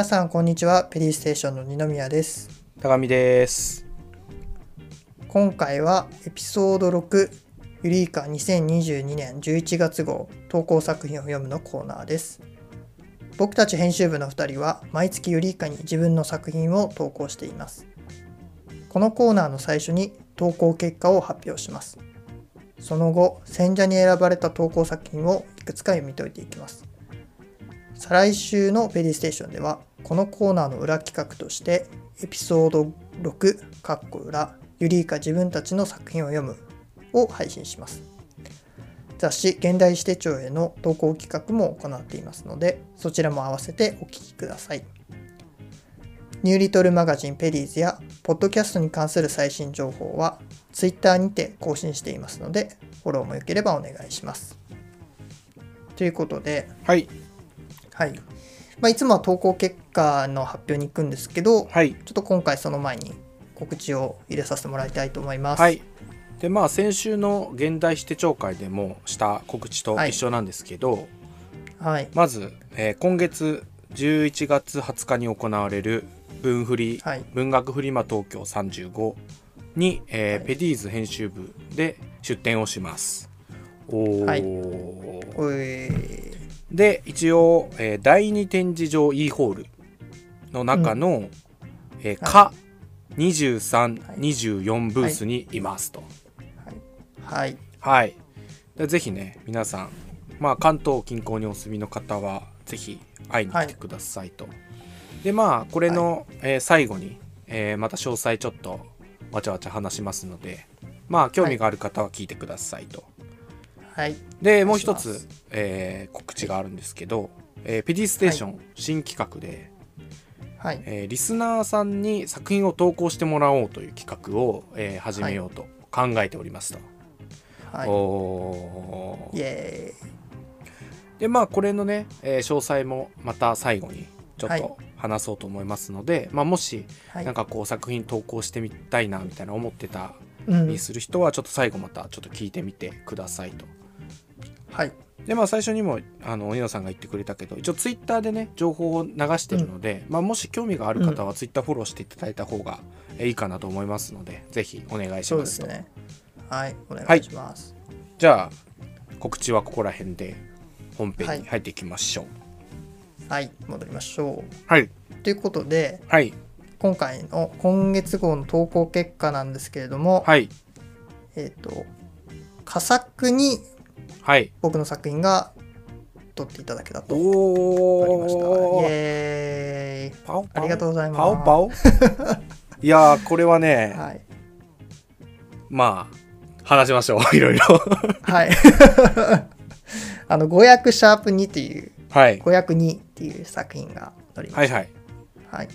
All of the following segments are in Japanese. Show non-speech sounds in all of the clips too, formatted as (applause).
皆さんこんにちは。ペリーステーションの二宮です。高見です。今回はエピソード6ユリイカ2022年11月号投稿作品を読むのコーナーです。僕たち編集部の2人は毎月ユリイカに自分の作品を投稿しています。このコーナーの最初に投稿結果を発表します。その後選者に選ばれた投稿作品をいくつか読み解いていきます。再来週のペリーステーションではこのコーナーの裏企画としてエピソード6かっこ裏ユリイカ自分たちの作品を読むを配信します。雑誌現代史手帳への投稿企画も行っていますのでそちらも合わせてお聞きください。ニューリトルマガジンペリーズやポッドキャストに関する最新情報は Twitter にて更新していますのでフォローもよければお願いします。ということではい。はい、まあ、いつもは投稿結果の発表に行くんですけど、はい。ちょっと今回その前に告知を入れさせてもらいたいと思います。はい。で、まあ、先週の現代史手帳会でもした告知と一緒なんですけど、はい。まず、えー今月11月20日に行われる文フリ、はい。文学フリマ東京35に、えーはいペディーズ編集部で出展をします。おーはいおい。で一応、えー第2展示場 E ホールの中の、えーか2324ブースにい。ますと。はい。はい、でぜひね皆さんまあ関東近郊にお住みの方はぜひ会いに来てくださいと、でまあこれの、えー最後に、えーまた詳細ちょっとわちゃわちゃ話しますのでまあ興味がある方は聞いてくださいと、はい。でもう一つ、えー告知があるんですけど、えーペディステーション新企画で、はい。えーリスナーさんに作品を投稿してもらおうという企画を、えー始めようと考えておりますと。はい。おーイエでまあこれのね、えー詳細もまた最後にちょっはいと話そうと思いますので、まあ、もしーイ。はい。なんかこう作品投稿してみたいなみたいな思ってたうんり。する人はちょっと最後またちょっと聞いてみてくださいと。はい。でまあ最初にもあのおニノさんが言ってくれたけど一応ツイッターでね情報を流してるので、まあ、もし興味がある方はツイッターフォローしていただいた方がえーいいかなと思いますのでぜひお願いしそうまとですすね。はい。お願いします。じゃあ告知はここら辺で本編に入っていきましょうはい。戻りましょはい、う。ということで、はい今回の今月号の投稿結果なんですけれども、はいえっ、と、佳作にはい僕の作品が撮っていただけたとありました。イエーイ。パオパオありがとうございますパオパオ？(laughs) いやーこれはね、はい。まあ話しましょう (laughs) いろいろはい。(laughs) あの、語訳シャープ2っていう、はい語訳2っていう作品が載りました。はいはいはい。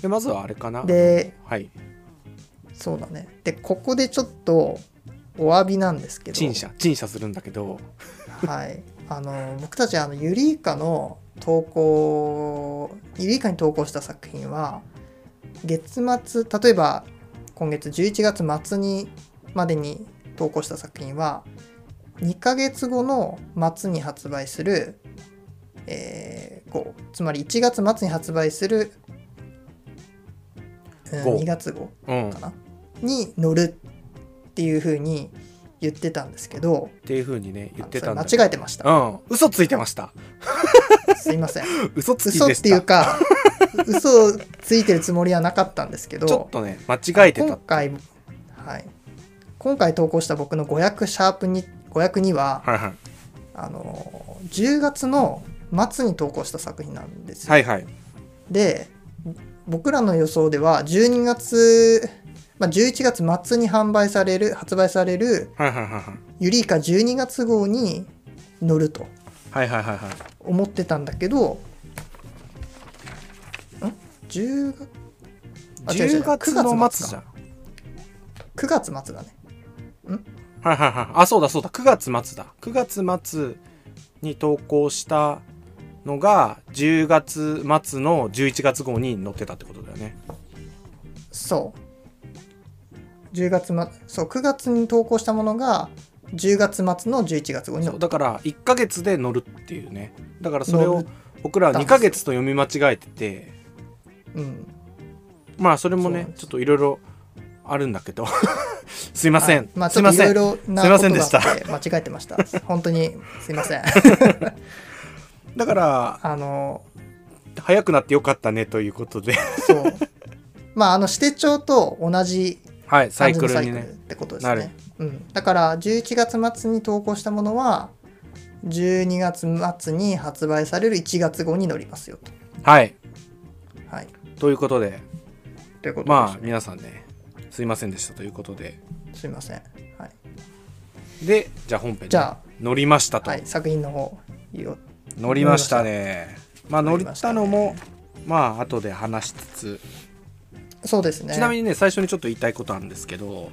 でまずはあれかな？で、はいそうだね。で、ここでちょっとお詫びなんですけど、陳謝陳謝するんだけど。はい。あの、僕たち、あの、ユリイカの投稿、ユリイカに投稿した作品は、月末、例えば今月11月末にまでに投稿した作品は、2ヶ月後の末に発売する、えー号、つまり1月末に発売する、うん、号。2月号うん。かなに乗るっていう風に言ってたんですけど、っていう風にね言ってたん間違えてました。うん嘘ついてました (laughs) すいません。嘘つき嘘っでしてたいうか、(laughs) 嘘をついてるつもりはなかったんですけど、ちょっとね間違えてた今回、はい。今回投稿した僕の語訳シャープに、語訳には、はいはいあの、10月の末に投稿した作品なんですよ。はいはいで、僕らの予想では、12月、まあ、11月末に販売される、発売される、ユリイカ12月号に乗ると思ってたんだけど、ん ?10 月あ違う違う10月の末じゃん。9月末だね。はいはいはいあそうだそうだ。9月末だ。9月末に投稿したのが10月末の11月号に載ってたってことだよね。そう。10月まそう9月に投稿したものが10月末の11月号にだから1ヶ月で乗るっていうね。だからそれを僕らは2ヶ月と読み間違えてて。うん。まあそれもねちょっといろいろあるんだけど。(laughs) すいません、はい。まあちすいません。ょっといろいろなすいまことせんでした。間違えてました。(laughs) 本当にすいません。(laughs) だからあの早くなってよかったねということで。そう。まああの指定帳と同じはいサイクルにね。てことですね。うん、だから11月末に投稿したものは12月末に発売される1月号に載りますよと。はい。はい、ということでということで。す、まあ皆さんねすいませんでしたということで。すいません。はい、でじゃあ本編にじゃ乗りましたあ、と、はい、作品の方いいよ乗りましたね。まあ乗ったのもまあ後で話しつつそうですね。ちなみにね最初にちょっと言いたいことあるんですけど、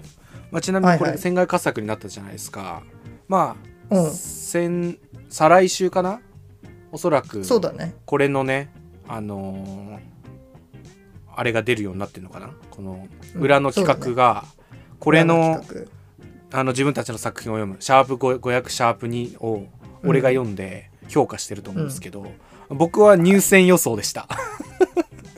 まあ、ちなみにこはいはい。れ船外佳作になったじゃないですか、まあ、うん。先再来週かな？おそらくそうだね。これのねあのーあれが出るようになってるのかな？この裏の企画が、ここれの企あの自分たちの作品を読む「シャープ5 500シャープ2」を俺が読んで評価してると思うんですけど、僕は入選予想でした。画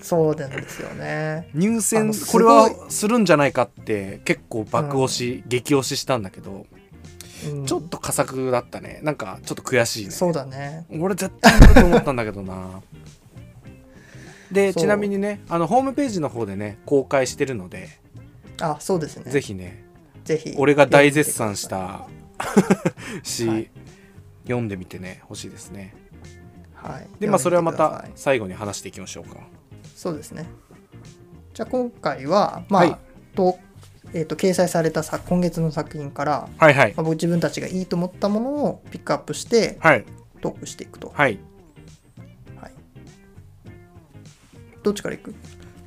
そうなんですよね。入選これはするんじゃないかって結構爆押し、激押ししたんだけどうん。ちょっと佳作だったね。なんかちょっと悔しいね。そうだね。俺絶対乗ると思ったんだけどな。(laughs) でちなみにねあのホームページの方でね公開してるので、あそうですね。ぜひねぜひ。俺が大絶賛したし、はい。(laughs) 読んでみてね欲しいですね。はい。でまあそれはまた最後に話していきましょうかそうですね。じゃあ今回は、まあ、はいと、えっ、と、掲載されたさ今月の作品から、はいはいまあ、僕自分たちがいいと思ったものをピックアップしてはいトークしていくと。はいはい。どっちからいく？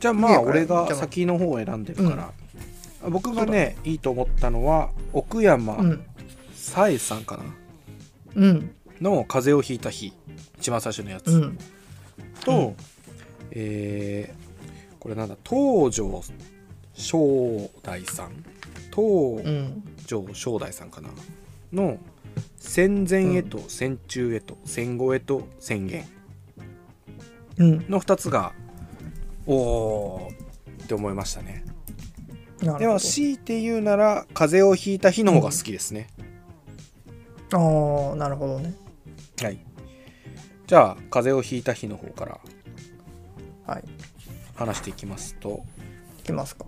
じゃあまあ俺が先の方を選んでるから、僕がねいいと思ったのは奥山うん。さえさんかなうん。の「風邪をひいた日」一番最初のやつ、うん。と、うんえーこれなんだ？東條正大さん。東うん。條正大さんかな？の戦前へと戦中へと戦後へと宣言。うん。の2つがおーって思いましたね。でも強いて言うなら風邪をひいた日の方が好きですね、ど。ああ、なるほどね。はい。じゃあ風邪をひいた日の方からはい。話していきますといきますか。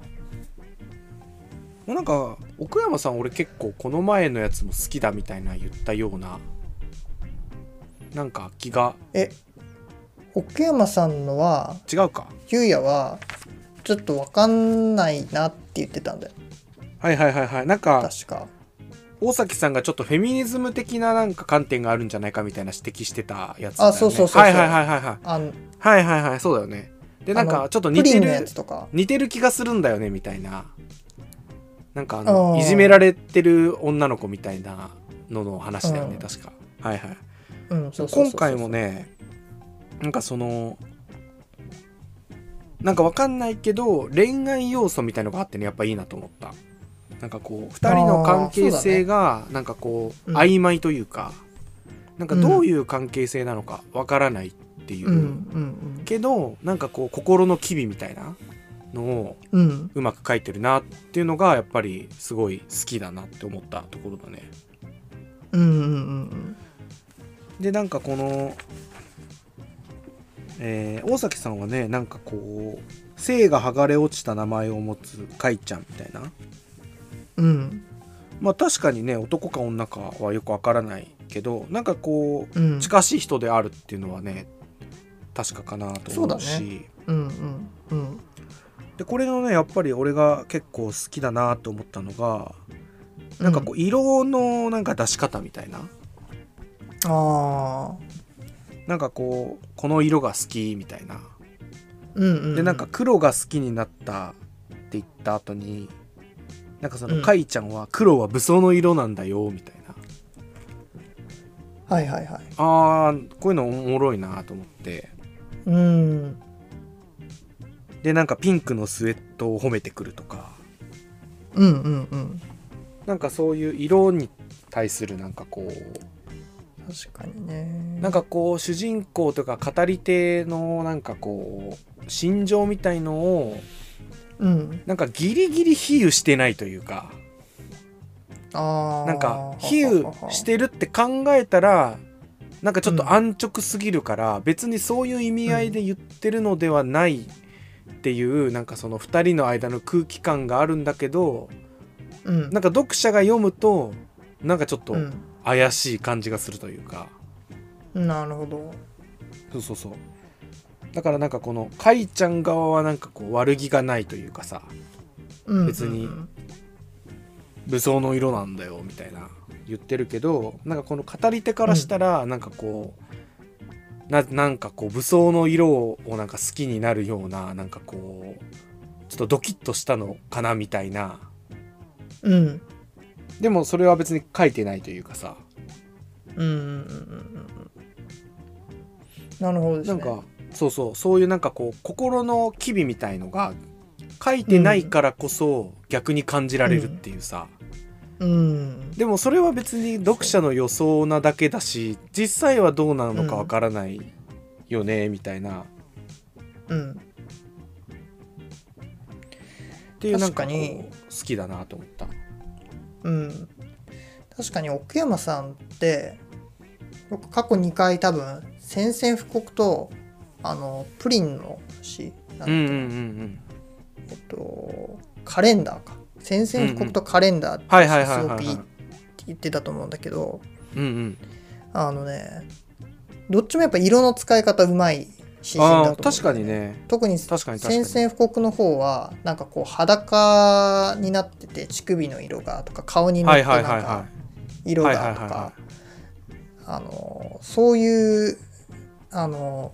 もうなんか奥山さん俺結構この前のやつも好きだみたいな言ったようななんか気がえ、奥山さんのは、違うかゆうやは、ちょっとわかんないなって言ってたんだよ。はいはいはいはいなんか確か。大崎さんがちょっとフェミニズム的ななんか観点があるんじゃないかみたいな指摘してたやつだよね。あそうそうそうそう。はいはいはいはいはい。はいはいはいそうだよね。でなんかちょっと似てるつとか。似てる気がするんだよねみたいななんかああのー。いじめられてる女の子みたいなのの話だよねうん。確か。はいはい。うん、今回も。ねなんかそのなんかわかんないけど恋愛要素みたいのがあってねやっぱいいなと思ったなんかこう2人の関係性がなんかこううん。曖昧というか、なんかどういう関係性なのかわからないっていう、けどなんかこう心の機微みたいなのをうまく書いてるなっていうのがやっぱりすごい好きだなって思ったところだね。うんうんうんでなんかこの、えー大崎さんはねなんかこう性が剥がれ落ちた名前を持つカイちゃんみたいな。うん。うん。まあ確かにね男か女かはよくわからないけどなんかこううん。近しい人であるっていうのはね確かかなと思うしそうだうんうんうん。でこれのねやっぱり俺が結構好きだなと思ったのがなんかこう色のなんか出し方みたいなああ。なんかこうこの色が好きみたいなうんうん。でなんか、黒が好きになったって言った後になんかその、うん。カイちゃんは黒は武装の色なんだよみたいな。はいはいはい。あーこういうのおもろいなと思って。うん。でなんかピンクのスウェットを褒めてくるとか。うんうんうん。なんかそういう色に対するなんかこう確かにね。なんかこう主人公とか語り手のなんかこう心情みたいのをうん。なんかギリギリ比喩してないというかなんか比喩してるって考えたらなんかちょっと安直すぎるから、別にそういう意味合いで言ってるのではないっていうなんかその2人の間の空気感があるんだけどうん。なんか読者が読むとなんかちょっとうん。怪しい感じがするというか、なるほど。そうそうそうだからなんかこのかいちゃん側はなんかこう悪気がないというかさうん。別にうん武装の色なんだよみたいな言ってるけどなんかこの語り手からしたらなんかこうななんかこう武装の色をなんか好きになるようななんかこうちょっとドキッとしたのかなみたいな。うん。でもそれは別に書いてないというかさ。うんうんうんうんうん。なるほどですね。なんかそうそう。そういうなんかこう心の機微みたいのが書いてないからこそ逆に感じられるっていうさ、うん。でもそれは別に読者の予想なだけだし実際はどうなのかわからないよね、みたいな。うん。っていうなんか好きだなと思った。うん。確かに奥山さんって僕過去2回多分宣戦布告とあのプリンの詩なんてうんうんうんえっとカレンダーか。宣戦布告とカレンダーってはいはいはいすごくいいって言ってたと思うんだけどうんうん。あのねどっちもやっぱ色の使い方うまい詩人だと思うんだよ確かにね。特に確かに布告の方はなんかこう裸になってて乳首の色がとか顔に塗ってはいなんか色がとかあのそういうあの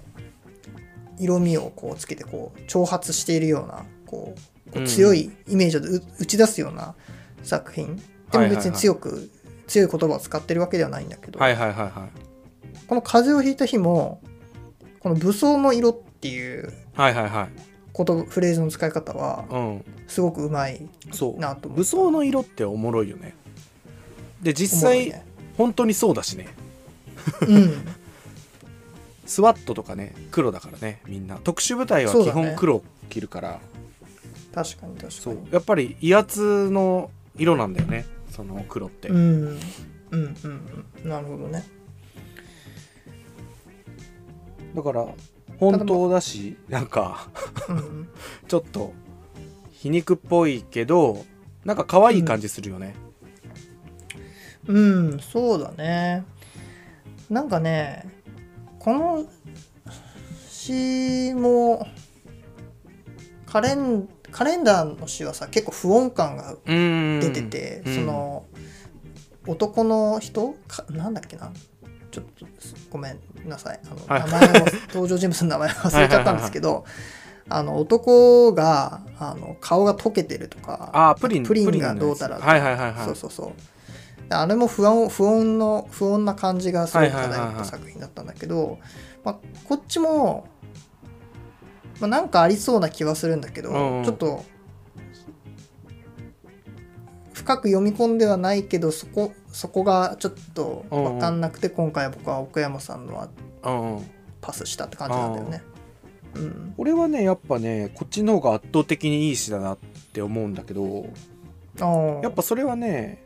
色味をこうつけてこう挑発しているようなこう強いイメージをう打ち出すような作品。でも別に強く、強い言葉を使ってるわけではないんだけど、はいはいはいはい。この「風邪をひいた日」もこの武装の色っていうことフレーズの使い方はうん。すごくうまいなと思う。武装の色っておもろいよね。で実際、ね。本当にそうだしね。うん (laughs) スワットとかね黒だからねみんな。特殊部隊は基本黒着るから。確かに確かに。そう。やっぱり威圧の色なんだよねその黒って、うん。うんうんうん。なるほどね。だから本当だしなんかうん。(laughs) ちょっと皮肉っぽいけどなんか可愛い感じするよね、うん、そうだね。なんかね、この詩もカレンカレンダーの詩はさ結構不穏感がうん、出てて、うん。その男の人かなんだっけなちょっとごめんなさい。あの、はい。名前を登場人物の名前忘れちゃったんですけどあの男があの顔が溶けてるとかあープリン。プリンがどうたらはいはいはい。そうそうそうあれも不安不穏の不穏な感じがすごい漂った作品だったんだけど、まあ、こっちも、まあ、なんかありそうな気はするんだけど、うんうん。ちょっと深く読み込んではないけどそこそこがちょっと分かんなくて、今回僕は奥山さんのはうんうん。パスしたって感じなんだよね。うん、俺はねやっぱねこっちの方が圧倒的にいい詩だなって思うんだけどやっぱそれはね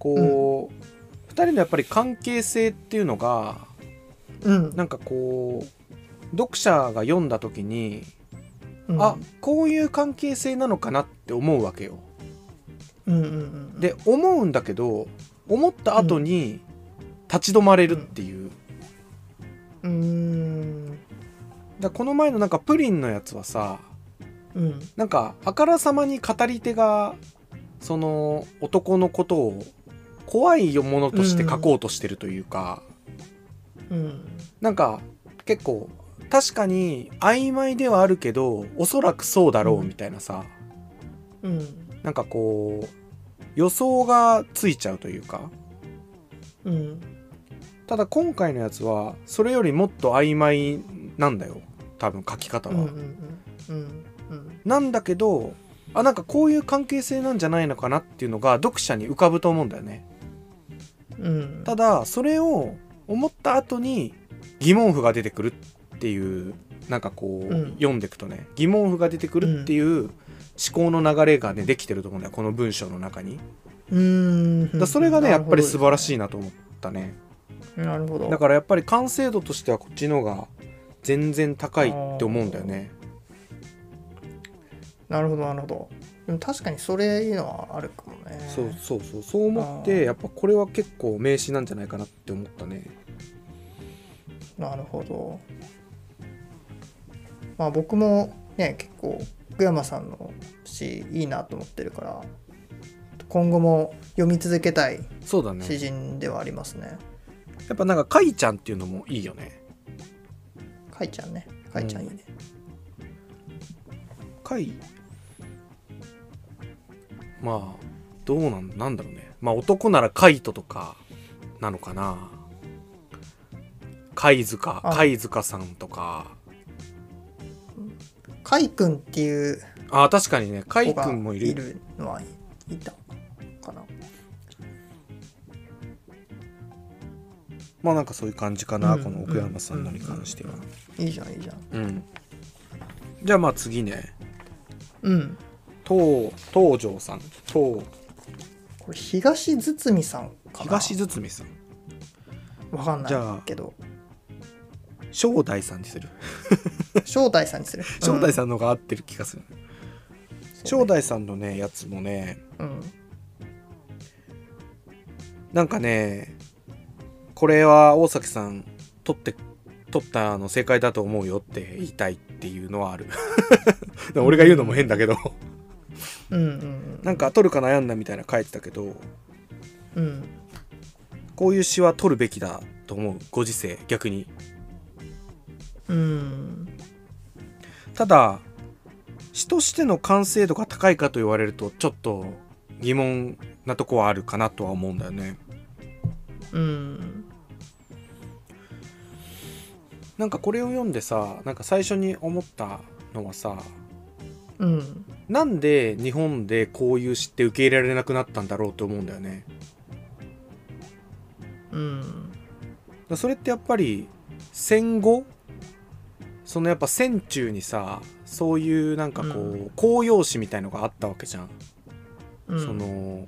こう、2人のやっぱり関係性っていうのがうん。なんかこう読者が読んだ時に、うん。あこういう関係性なのかなって思うわけよ。うんうんうん、で思うんだけど思った後に立ち止まれるっていう。うーん。だからこの前のなんかプリンのやつはさうん。なんかあからさまに語り手がその男のことを怖いものとして書こうとしてるというか、うんなんか結構確かに曖昧ではあるけどおそらくそうだろうみたいなさ、うんなんかこう予想がついちゃうというか。うんただ今回のやつはそれよりもっと曖昧なんだよ。多分書き方は。なんだけどあなんかこういう関係性なんじゃないのかなっていうのが読者に浮かぶと思うんだよね。ただそれを思った後に疑問符が出てくるっていうなんかこう、うん。読んでいくとね疑問符が出てくるっていう思考の流れがねできてると思うんだよこの文章の中に。うーん。だそれがねやっぱり素晴らしいいなと思ったね。なるほど。だからやっぱり完成度としてはこっちの方が全然高いって思うんだよね。なるほどなるほどでも確かにそれいうのはあるかもね。そうそうそう。そう思ってやっぱこれは結構名詞なんじゃないかなって思ったね。なるほど。まあ僕もね結構福山さんの詩いいなと思ってるから今後も読み続けたいそうだね。詩人ではありますね。やっぱなんかかいちゃんっていうのもいいよね。かいちゃんね。かいちゃんいいね、かいまあどうなんなんだろうね。まあ男ならカイトとかなのかな。貝塚あ。貝塚さんとか。かいくんっていうあ確かにねカイ子がくんもいる。いるのはいたかな。まあなんかそういう感じかな、うん。この奥山さんのに関しては、いいじゃんいいじゃん。うん。じゃあまあ次ね。うん東東條さん東これ東堤さんかな東堤さんわかんないけど正代さんにする正代さんにする正代さんの方が合ってる気がする、うん正代さんのねやつもねうんなんかねこれは大崎さん取って取ったの正解だと思うよって言いたいっていうのはある俺が言うのも変だけどうんうんなんか取るか悩んだみたいな書いてたけどうん。こういう詩は取るべきだと思うご時世逆に。うん。ただ詩としての完成度が高いかと言われるとちょっと疑問なとこはあるかなとは思うんだよね。うん。なんかこれを読んでさなんか最初に思ったのはさうん。なんで日本でこういう詩って受け入れられなくなったんだろうと思うんだよね。うん。それってやっぱり戦後？そのやっぱ戦中にさそういうなんかこう、う公用詩みたいのがあったわけじゃん、うん。その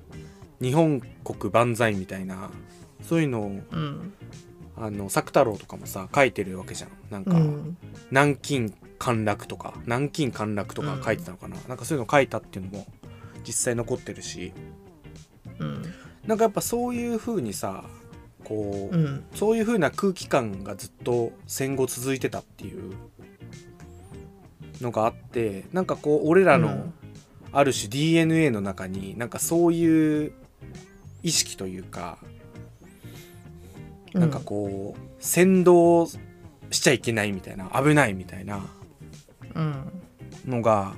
日本国万歳みたいなそういうのをうん。あの作太郎とかもさ書いてるわけじゃん。なんか、うん。南京陥落とか南京陥落とか書いてたのかな、なんかそういうの書いたっていうのも実際残ってるし。うん。なんかやっぱそういう風にさこう、うん。そういう風な空気感がずっと戦後続いてたっていうのがあってなんかこう俺らのうん。ある種 DNA の中になんかそういう意識というか、なんかこう先導しちゃいけないみたいな危ないみたいなうん。のが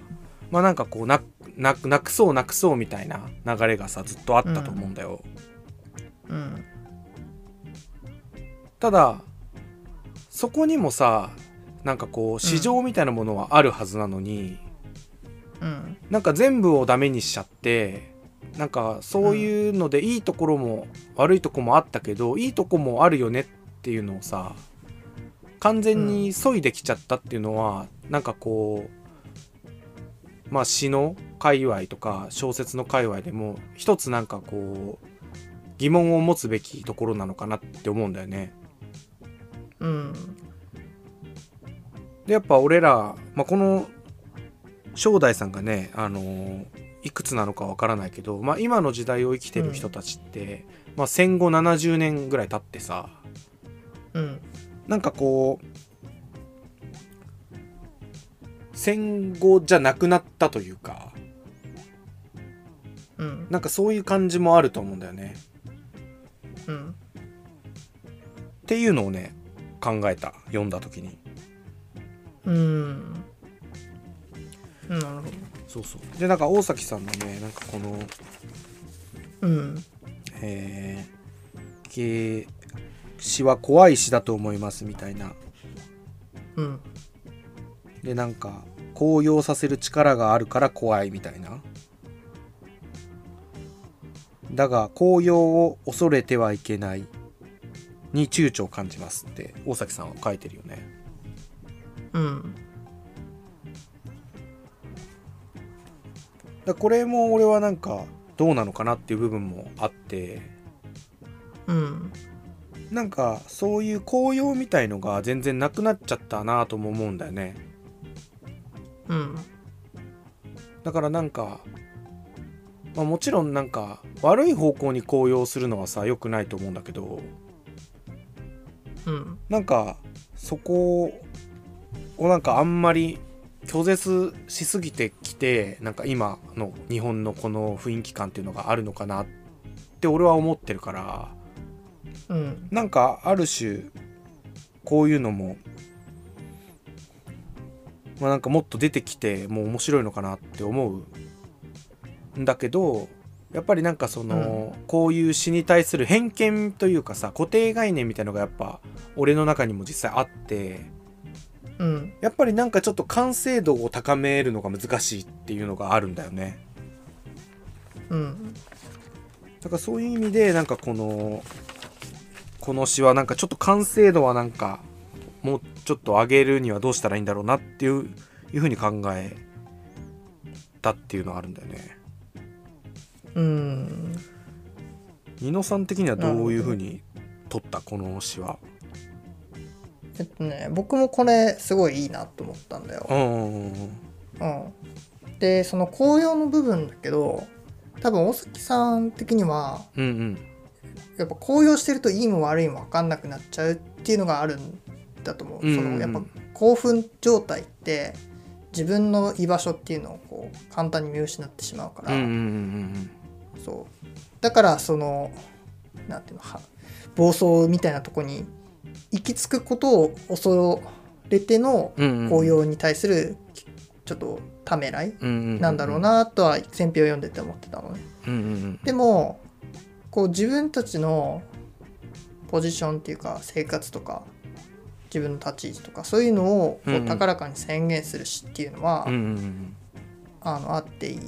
まあなんかこうなななくそうなくそうみたいな流れがさずっとあったと思うんだよ。うん。ただそこにもさなんかこう市場みたいなものはあるはずなのに、うん。なんか全部をダメにしちゃってなんかそういうのでいいところも悪いとこもあったけど、いいとこもあるよねっていうのをさ完全に削いできちゃったっていうのは、なんかこうまあ詩の界隈とか小説の界隈でも一つなんかこう疑問を持つべきところなのかなって思うんだよね。うん。でやっぱ俺ら、まあ、この正代さんがね、あのーいくつなのかわからないけど、まあ、今の時代を生きてる人たちって、まあ、戦後70年ぐらい経ってさうんなんかこう戦後じゃなくなったというかうん。なんかそういう感じもあると思うんだよね。うん。っていうのをね考えた読んだ時に。うん。なるほそうそう。でなんか大崎さんのねなんかこのどうん。えーけ詩は怖い詩だと思いますみたいな。うん。でなんか高揚させる力があるから怖いみたいな。だが高揚を恐れてはいけないに躊躇を感じますって大崎さんは書いてるよね。うん。だこれも俺はなんかどうなのかなっていう部分もあって。うんなんかそういう紅葉みたいのが全然なくなっちゃったなとも思うんだよね。うん。だからなんか、まあ、もちろんなんか悪い方向に紅葉するのはさ良くないと思うんだけどうん。なんかそこをなんかあんまり拒絶しすぎてきてなんか今の日本のこの雰囲気感っていうのがあるのかなって俺は思ってるからうん。なんかある種こういうのもまあなんかもっと出てきてもう面白いのかなって思うんだけどやっぱりなんかその、こういう詩に対する偏見というかさ固定概念みたいのがやっぱ俺の中にも実際あってうん。やっぱりなんかちょっと完成度を高めるのが難しいっていうのがあるんだよね。うん。だからそういう意味でなんかこのこの詩はなんかちょっと完成度はなんかもうちょっと上げるにはどうしたらいいんだろうなっていういうふうに考えたっていうのはあるんだよね。うん。ニノさん的にはどういうふうに取ったこの詩はえっとね僕もこれすごいいいなと思ったんだよ。うん、でその紅葉の部分だけど多分大崎さん的にはうんうんやっぱ紅葉してるといいも悪いも分かんなくなっちゃうっていうのがあるんだと思う。うんうんうんそのやっぱ興奮状態って自分の居場所っていうのをこう簡単に見失ってしまうから、うんうんうんそう。だからそのなんていうのは暴走みたいなとこに行き着くことを恐れてのうんうんうん。紅葉に対するちょっとためらいうんうんうんなんだろうなとは選評を読んでて思ってたのね。うんうん。でもこう自分たちのポジションっていうか生活とか自分の立ち位置とかそういうのをこう高らかに宣言するしっていうのは、うんうんうんあのあっていい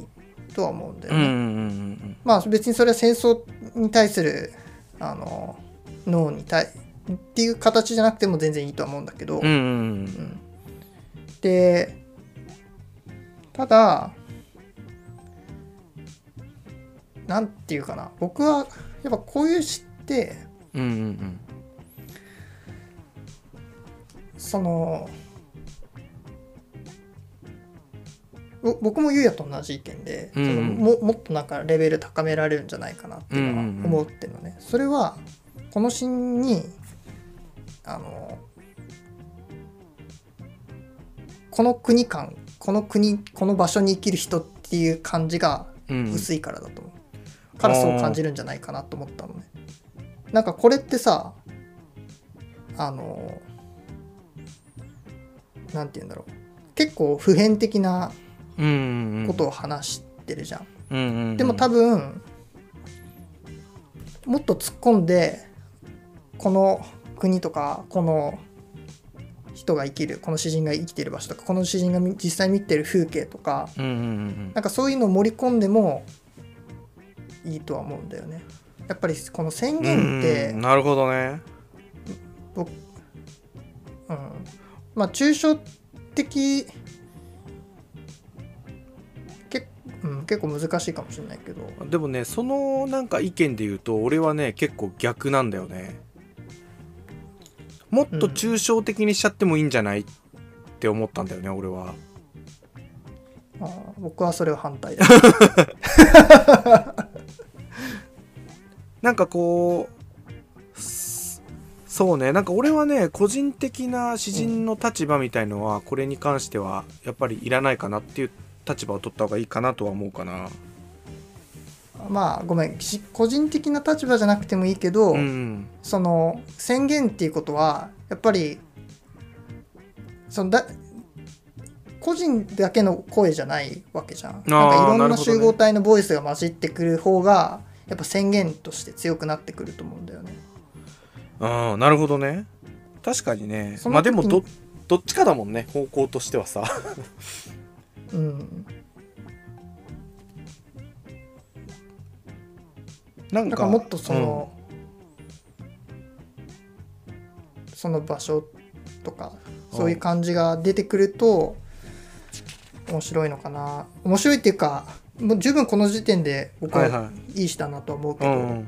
とは思うんだよね。うんうんうんまあ別にそれは戦争に対するあの脳に対っていう形じゃなくても全然いいとは思うんだけど、うんうんうん。うん。でただなんていうかな。僕はやっぱこういう詩ってうんうんうん。そのぼ僕もゆうやと同じ意見で、うんうん。そのももっとなんかレベル高められるんじゃないかなっていうのはうんうんうん思ってるのね、それはこの詩にあのこの国感この国この場所に生きる人っていう感じがうん。薄いからだと思う、からそう感じるんじゃないかなと思ったのね。なんかこれってさあのなんて言うんだろう。結構普遍的なことを話してるじゃん、うんうんうん。でも多分もっと突っ込んでこの国とかこの人が生きるこの詩人が生きてる場所とかこの詩人が実際見てる風景とかうんうんうん。なんかそういうのを盛り込んでもいいとは思うんだよね。やっぱりこの宣言ってうんなるほどね。僕うん。まあ抽象的け、うん、結構難しいかもしれないけど。でもねそのなんか意見で言うと俺はね結構逆なんだよね。もっと抽象的にしちゃってもいいんじゃないって思ったんだよね俺は。あー僕はそれは反対だ。(laughs) なんかこうすそうね。なんか俺はね個人的な詩人の立場みたいのはこれに関してはやっぱりいらないかなっていう立場を取った方がいいかなとは思うかな。まあごめん。し個人的な立場じゃなくてもいいけど、うんその宣言っていうことはやっぱりそのだ個人だけの声じゃないわけじゃん。なんかいろんな集合体のボイスが混じってくる方がやっぱ宣言として強くなってくると思うんだよね。ああなるほどね。確かにね。まあでもどどっちかだもんね。方向としてはさ。うん。なんかなんかもっとその、その場所とかそういう感じが出てくると面白いのかな。面白いっていうかもう十分この時点で僕はいい。い詩だなとは思うけど、うんうん。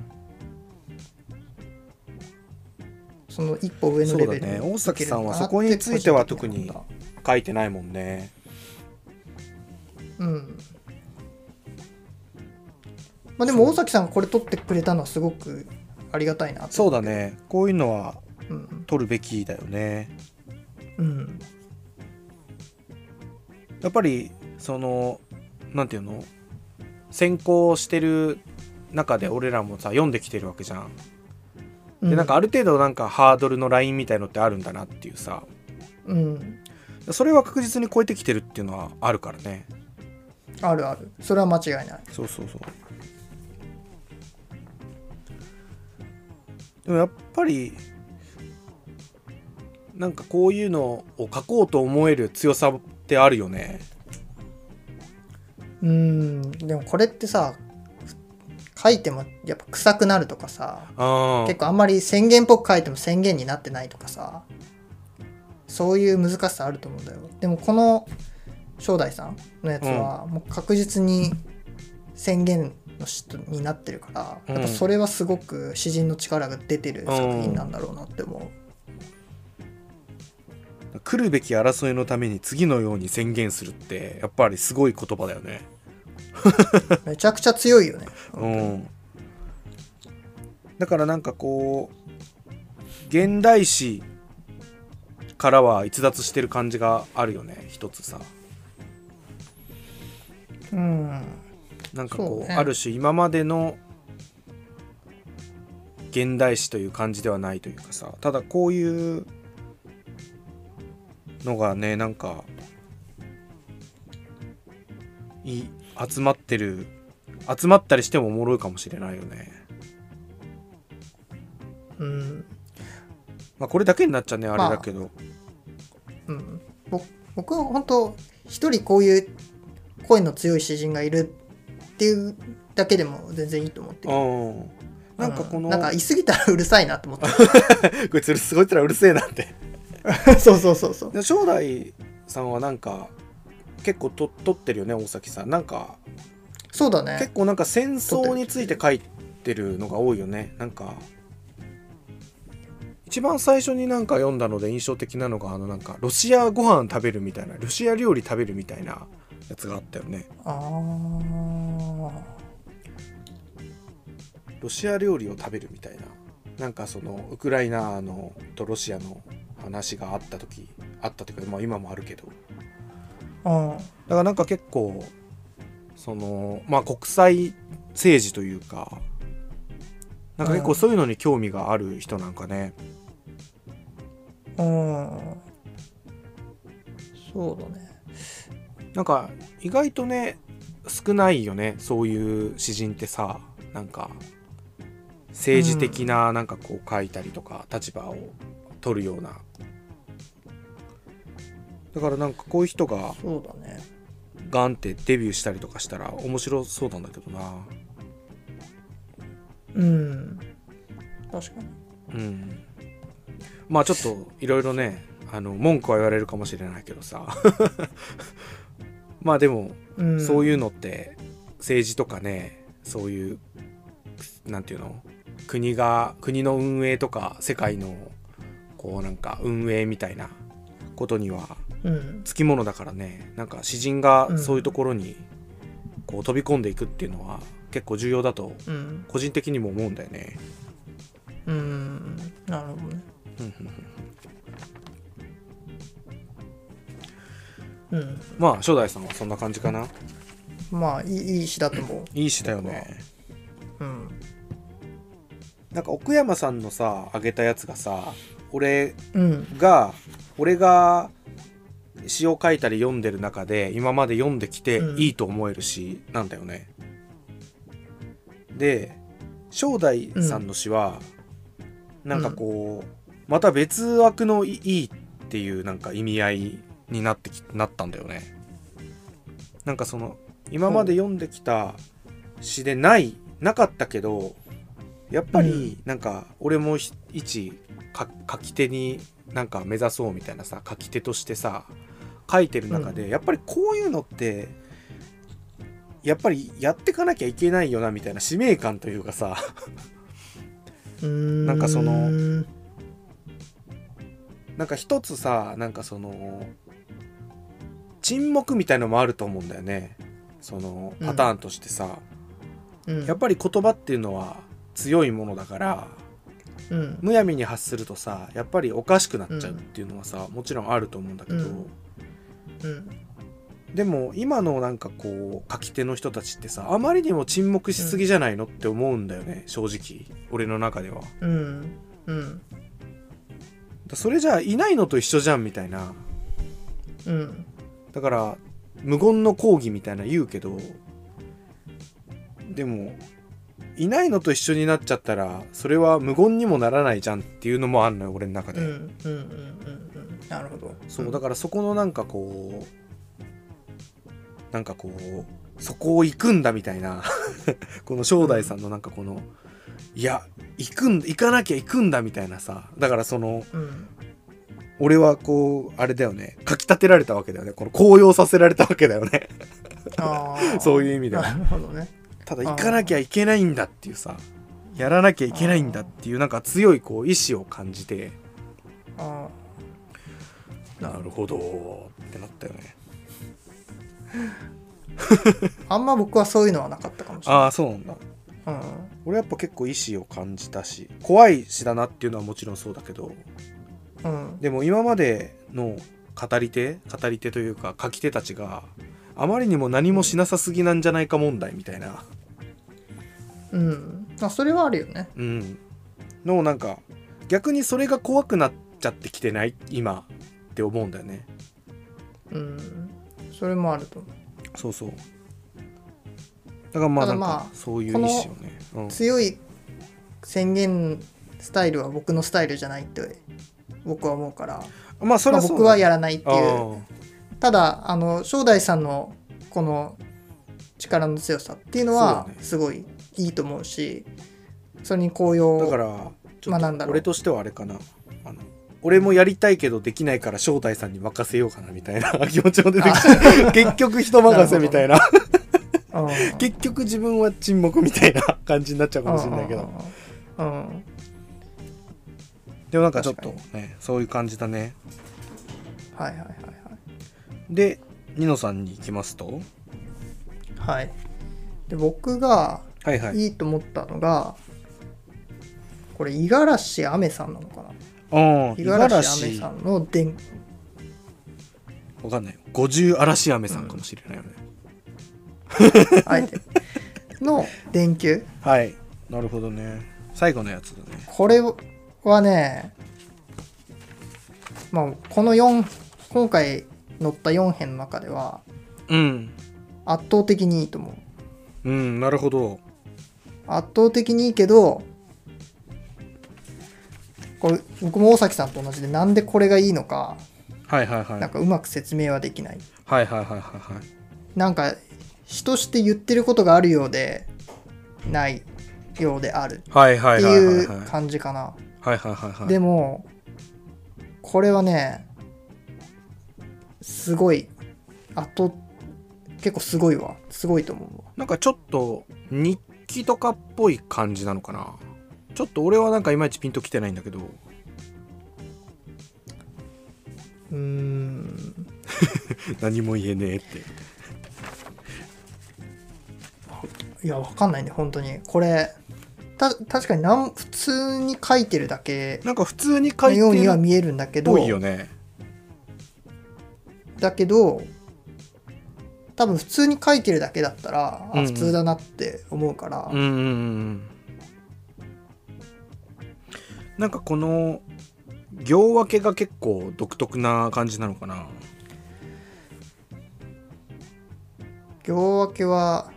その一歩上のレベルそうだね。に大崎さんはそこについてはって個人的に書いてないもんね。たうん。まあでも大崎さんがこれ取ってくれたのはすごくありがたいなとそうだね。こういうのはうん。取るべきだよね。うん。やっぱりそのなんていうの？先行してる中で俺らもさ読んできてるわけじゃん。でなんかある程度なんかハードルのラインみたいのってあるんだなっていうさ。うん。それは確実に超えてきてるっていうのはあるからね。あるある。それは間違いない。そうそうそう。でもやっぱりなんかこういうのを書こうと思える強さってあるよねうん。でもこれってさ書いてもやっぱ臭くなるとかさあ結構あんまり宣言っぽく書いても宣言になってないとかさそういう難しさあると思うんだよ。でもこの正代さんのやつはもう確実に宣言の人になってるから、うんやっぱそれはすごく詩人の力が出てる作品なんだろうなって思う、来るべき争いのために次のように宣言するってやっぱりすごい言葉だよね。めちゃくちゃ強いよね、うん。だからなんかこう現代史からは逸脱してる感じがあるよね一つさ。うん。なんかこうね。ある種今までの現代史という感じではないというかさただこういうのがねなんかい集まってる集まったりしてもおもろいかもしれないよね。うん。まあこれだけになっちゃねあれだけど、うん、ぼ僕は本当一人こういう声の強い詩人がいるっていうだけでも全然いいと思ってる。うん。なんかこの、うん。なんか言い過ぎたらうるさいなと思っ (laughs) こいつすごいつらうるせえなってて (laughs) そうそうそうそう。で正代さんはなんか結構と撮ってるよね大崎さん。なんかそうだね。結構なんか戦争について書いてるのが多いよね。なんか一番最初になんか読んだので印象的なのがあのなんかロシアご飯食べるみたいなロシア料理食べるみたいなやつがあったよね。ああロシア料理を食べるみたいななんかそのウクライナのとロシアの話があった時あったというか、まあ、今もあるけど。うんだからなんか結構そのまあ国際政治というかなんか結構そういうのに興味がある人なんかね、うんそうだね。なんか意外とね少ないよねそういう詩人ってさなんか政治的ななんかこう書いたりとか立場を取るような。だからなんかこういう人がそうだね。ガンってデビューしたりとかしたら面白そうなんだけどな。うん。確かに。うん。まあちょっといろいろねあの文句は言われるかもしれないけどさ。(laughs) まあでもうん。そういうのって政治とかねそういうなんていうの？国が国の運営とか世界のこうなんか運営みたいなことにはうん。つきものだからね。なんか詩人がそういうところにこう飛び込んでいくっていうのは結構重要だとうん。個人的にも思うんだよね。うん。なるほどね。うん。まあ初代さんはそんな感じかな。まあいいいい詩だと思いい詩だよね。ううんなんか奥山さんのさあげたやつがさ俺うんが俺が詩を書いたり読んでる中で今まで読んできてうんいいと思える詩なんだよね。で正代さんの詩は、なんかこうまた別枠のいいっていうなんか意味合いになってきなったんだよね。なんかその今まで読んできた詩でないなかったけどやっぱりなんか俺もひ一か書き手になんか目指そうみたいなさ書き手としてさ書いてる中で、やっぱりこういうのってやっぱりやってかなきゃいけないよなみたいな使命感というかさ。ななんかそのなんか一つさなんかその沈黙みたいのもあると思うんだよね。そのパターンとしてさ、うん。やっぱり言葉っていうのは強いものだからうん。むやみに発するとさやっぱりおかしくなっちゃうっていうのはさ、もちろんあると思うんだけど、うん。うん。でも今のなんかこう書き手の人たちってさあまりにも沈黙しすぎじゃないのって思うんだよね正直俺の中では。うん。うん。だそれじゃあいないのと一緒じゃんみたいな。うん。だから無言の抗議みたいな言うけどでもいないのと一緒になっちゃったらそれは無言にもならないじゃんっていうのもあんのよ俺の中で、うんうんうんうんうん。なるほど。そうだからそこのなんかこうなんかこうそこを行くんだみたいな。(laughs) この正代さんのなんかこの、いや行くん行かなきゃ行くんだみたいなさ。だからそのうん。俺はこうあれだよね。かきたてられたわけだよね。この高揚させられたわけだよね。(laughs) そういう意味では。なるほどねただ行かなきゃいけないんだっていうさやらなきゃいけないんだっていうなんか強いこう意志を感じてあなるほどってなったよね。ー (laughs) あんま僕はそういうのはなかったかもしれない。ああそうなんだ。うん。俺やっぱ結構意志を感じたし怖い詩だなっていうのはもちろんそうだけどうん。でも今までの語り手語り手というか書き手たちがあまりにも何もしなさすぎなんじゃないか問題みたいなうん。まあそれはあるよね。うん。のなんか逆にそれが怖くなっちゃってきてない今って思うんだよね。うん。それもあると思そうそう。だからまあなんかそういう意志をね、うん。う強い宣言スタイルは僕のスタイルじゃないって僕は思うから、まあそれはそうまあ僕はやらないっていう。あただあの正代さんのこの力の強さっていうのはすごいいいと思うしそれに高ー揚だからちょっとまあなんだ俺としてはあれかな。あの俺もやりたいけどできないから正代さんに任せようかなみたいな (laughs) 気持ちも出てきた結局人任せみたいな。(laughs) うん。結局自分は沈黙みたいな (laughs) 感じになっちゃうかもしれないけど。うんでもなんかちょっと確ねそういう感じだね。はいはいはいでニノさんに行きますと？はいはい。で僕がはいはい。いいと思ったのがこれ五十嵐雨さんなのかな？ああ五十嵐雨さんの電わかんない。五十嵐雨さんかもしれないよね、あえて。の電球？はい。なるほどね。最後のやつだね。これはねまあこの4今回載った4編の中ではうん。圧倒的にいいと思う。うんなるほど圧倒的にいいけどこれ僕も大崎さんと同じでなんでこれがいいのかはいはいはい。なんかうまく説明はできない。はいはいはいはいはい。なんか詩として言ってることがあるようでないようである。はいはっていう感じかな。はいはいはいはい。でもこれはねすごいあと結構すごいわ。すごいと思うわ。なんかちょっと日記とかっぽい感じなのかな？ちょっと俺はなんかいまいちピンときてないんだけど。うーん。何も言えねえって。いやわかんないね本当に。これた確かになん普通に書いてるだけなんか普通に書のいてようには見えるんだけど。ぽいよね。だけど多分普通に書いてるだけだったら、あうんうん。普通だなって思うから、うんうんうん。なんかこの行分けが結構独特な感じなのかな。行分けは、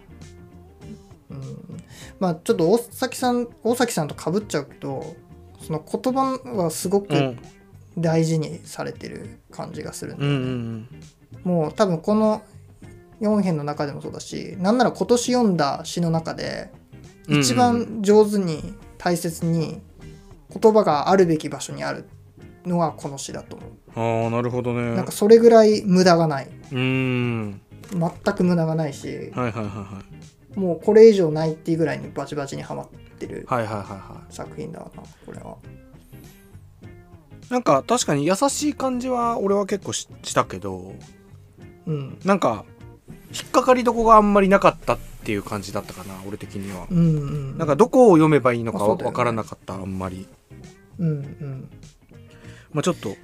うん、まあちょっと大崎さん大崎さんとかぶっちゃうけどその言葉はすごくうん。大事にされてる感じがするんうんうだよね、ん。もう多分この4編の中でもそうだしなんなら今年読んだ詩の中で一番上手に大切に言葉があるべき場所にあるのがこの詩だと思う。ああなるほどね。なんかそれぐらい無駄がない。うーん。全く無駄がないしはいはいはいはい。もうこれ以上ないっていうぐらいにバチバチにはまってるはいはいはいは作品だなこれは。いなんか確かに優しい感じは俺は結構ししたけどうん。なんか引っかかりどこがあんまりなかったっていう感じだったかな俺的には。うんうん。なんかどこを読めばいいのかまあそうだよね。わからなかったあんまり。うんうん。まあちょっと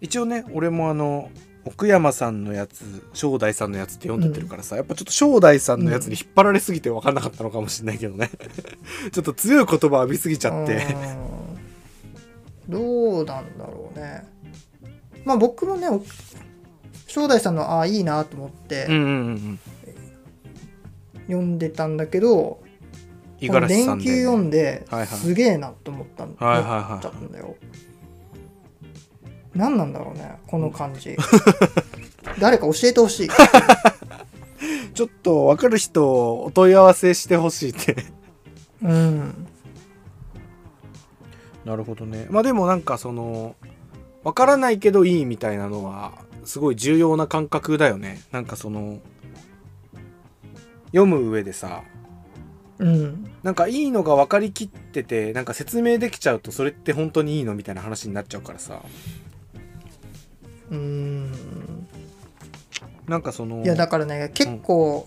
一応ね俺もあの奥山さんのやつ正代さんのやつって読んでってるからさ、やっぱちょっと正代さんのやつに引っ張られすぎて分かんなかったのかもしれないけどね。(laughs) ちょっと強い言葉浴びすぎちゃって。うんどうなんだろうね。まあ僕もねお正代さんのああいいなと思ってうんうんうんうん。読んでたんだけど、五この十嵐さんで、電球読んではいはい。すげえなと思ったんはいはいはいよ。何なんだろうねこの感じ。(laughs) 誰か教えてほしい。(laughs) ちょっと分かる人お問い合わせしてほしいって。うん。なるほどね。まあでもなんかその分からないけどいいみたいなのはすごい重要な感覚だよね。なんかその読む上でさ。うん。なんかいいのが分かりきっててなんか説明できちゃうとそれって本当にいいのみたいな話になっちゃうからさ。うん。なんかそのいやだからね結構、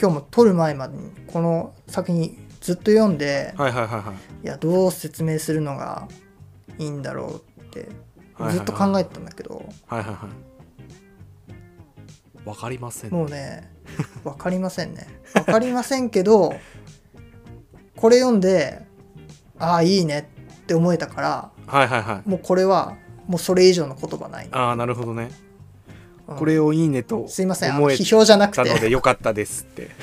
今日も撮る前までにこの作品ずっと読んで、はいはいはいはい。いやどう説明するのがいいんだろうってはいずっと考えてたんだけど、はいはいはい。分かりませんもうね分かりませんね。分かりませんけどこれ読んでああいいねって思えたからはいはいはい。もうこれはもうそれ以上の言葉ない、ああなるほどね、うん。これをいいねとすいません批評じゃなくたのでて。よかったですって。(laughs)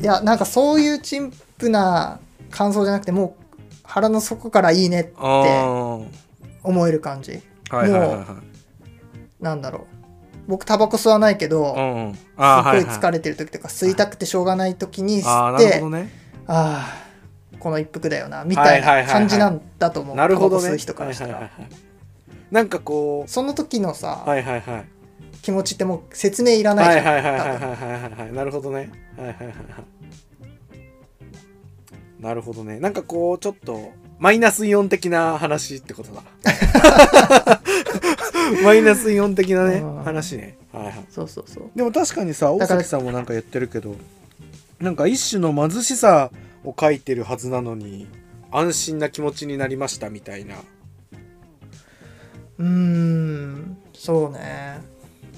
いやなんかそういう陳腐な感想じゃなくてもう腹の底からいいねってああは思える感じ。いはいはいはい。なんだろう。僕タバコ吸わないけど、うんうん。すっごはい。いはい疲れてる時とか吸いたくてしょうがない時に吸ってるほどね。ああこの一服だよなみたいな感じなんだと思う。なるほどね。タバコ吸う人からしたら、はいはいはいはい。なんかこその時のさ、うはいはいはい。気持ちってもう説明いらないはいじゃん、なるほどね。はいはいはいはいなるほどね。なんかこうちょっとマイナスイオン的な話ってことだ。(laughs) マイナスイオン的なねうん。話ね。はいはい。そうそうそう。でも確かにさ大崎さんもなんか言ってるけどなんか一種の貧しさを書いてるはずなのに安心な気持ちになりましたみたいな。うーんそうね。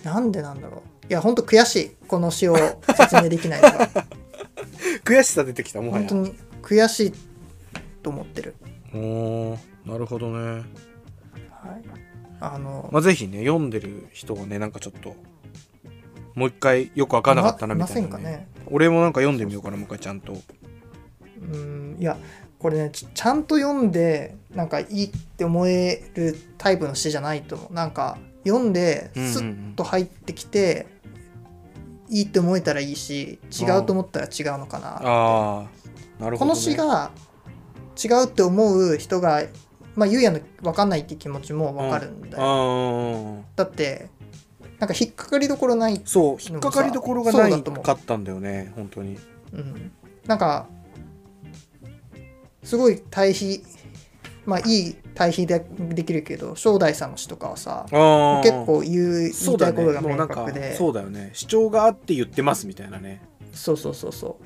なんでなんだろう。いやほんと悔しい。この詩を説明できないのが (laughs) 悔しさ出てきたもはや。本当に悔しいと思ってる。おーなるほどね。はい。あの、まあぜひね読んでる人がねなんかちょっともう一回よく分かんなかったなみたいな、いませんかね。俺もなんか読んでみようかなもう一回ちゃんと。うんいやこれねちちゃんと読んでなんかいいって思えるタイプの詩じゃないと思う。なんか読んでうんうんうん。スッと入ってきて、いいって思えたらいいし違うと思ったら違うのかなって。ああね、この詩が違うって思う人がまあゆうやの分かんないって気持ちも分かるんだよ、だってなんか引っかかりどころない、そう引っかかりどころがないかったんだよね本当に。うん、なんかすごい対比まあいい対比でできるけど正代さんの詩とかはさ結構言う言いたいことが明確で。そうだよね。主張があって言ってますみたいなね。そうそうそうそう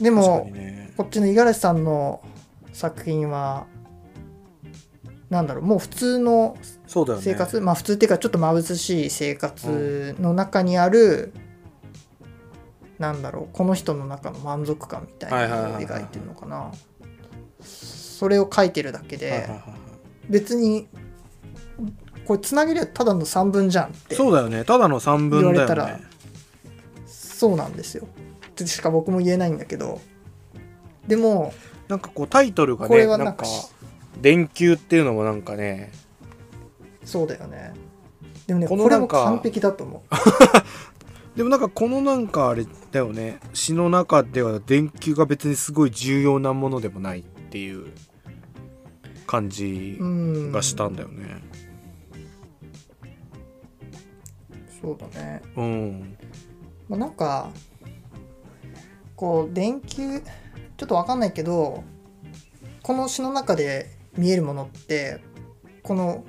でもにね。こっちの五十嵐さんの作品はなんだろうもう普通の生活、まあ普通っていうかちょっと貧しい生活の中にある、なんだろうこの人の中の満足感みたいなのを描いてるのかな。それを書いてるだけで、別にこれつなげりゃただの3分じゃんってそうだよね。ただの3分だよね。言われたらそうなんですよってしか僕も言えないんだけどでもなんかこうタイトルがねこれはなんか電球っていうのもなんかねそうだよねでもねここれも完璧だと思うでもなんかこのなんかあれだよね詩の中では電球が別にすごい重要なものでもないっていう感じがしたんだよねそうだねうんまあ、なんかこう電球ちょっとわかんないけどこの詩の中で見えるものってこの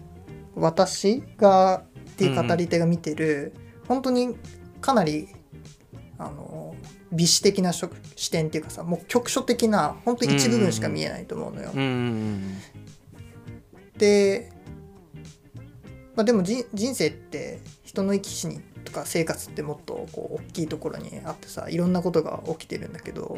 私がっていう語り手が見てる、本当にかなりあの美視的な視視点っていうかさもう局所的な本当一部分しか見えないと思うのよ。うんうんで、まあ、でもじ人生って人の生き死にとか生活ってもっとこう大きいところにあってさいろんなことが起きてるんだけど、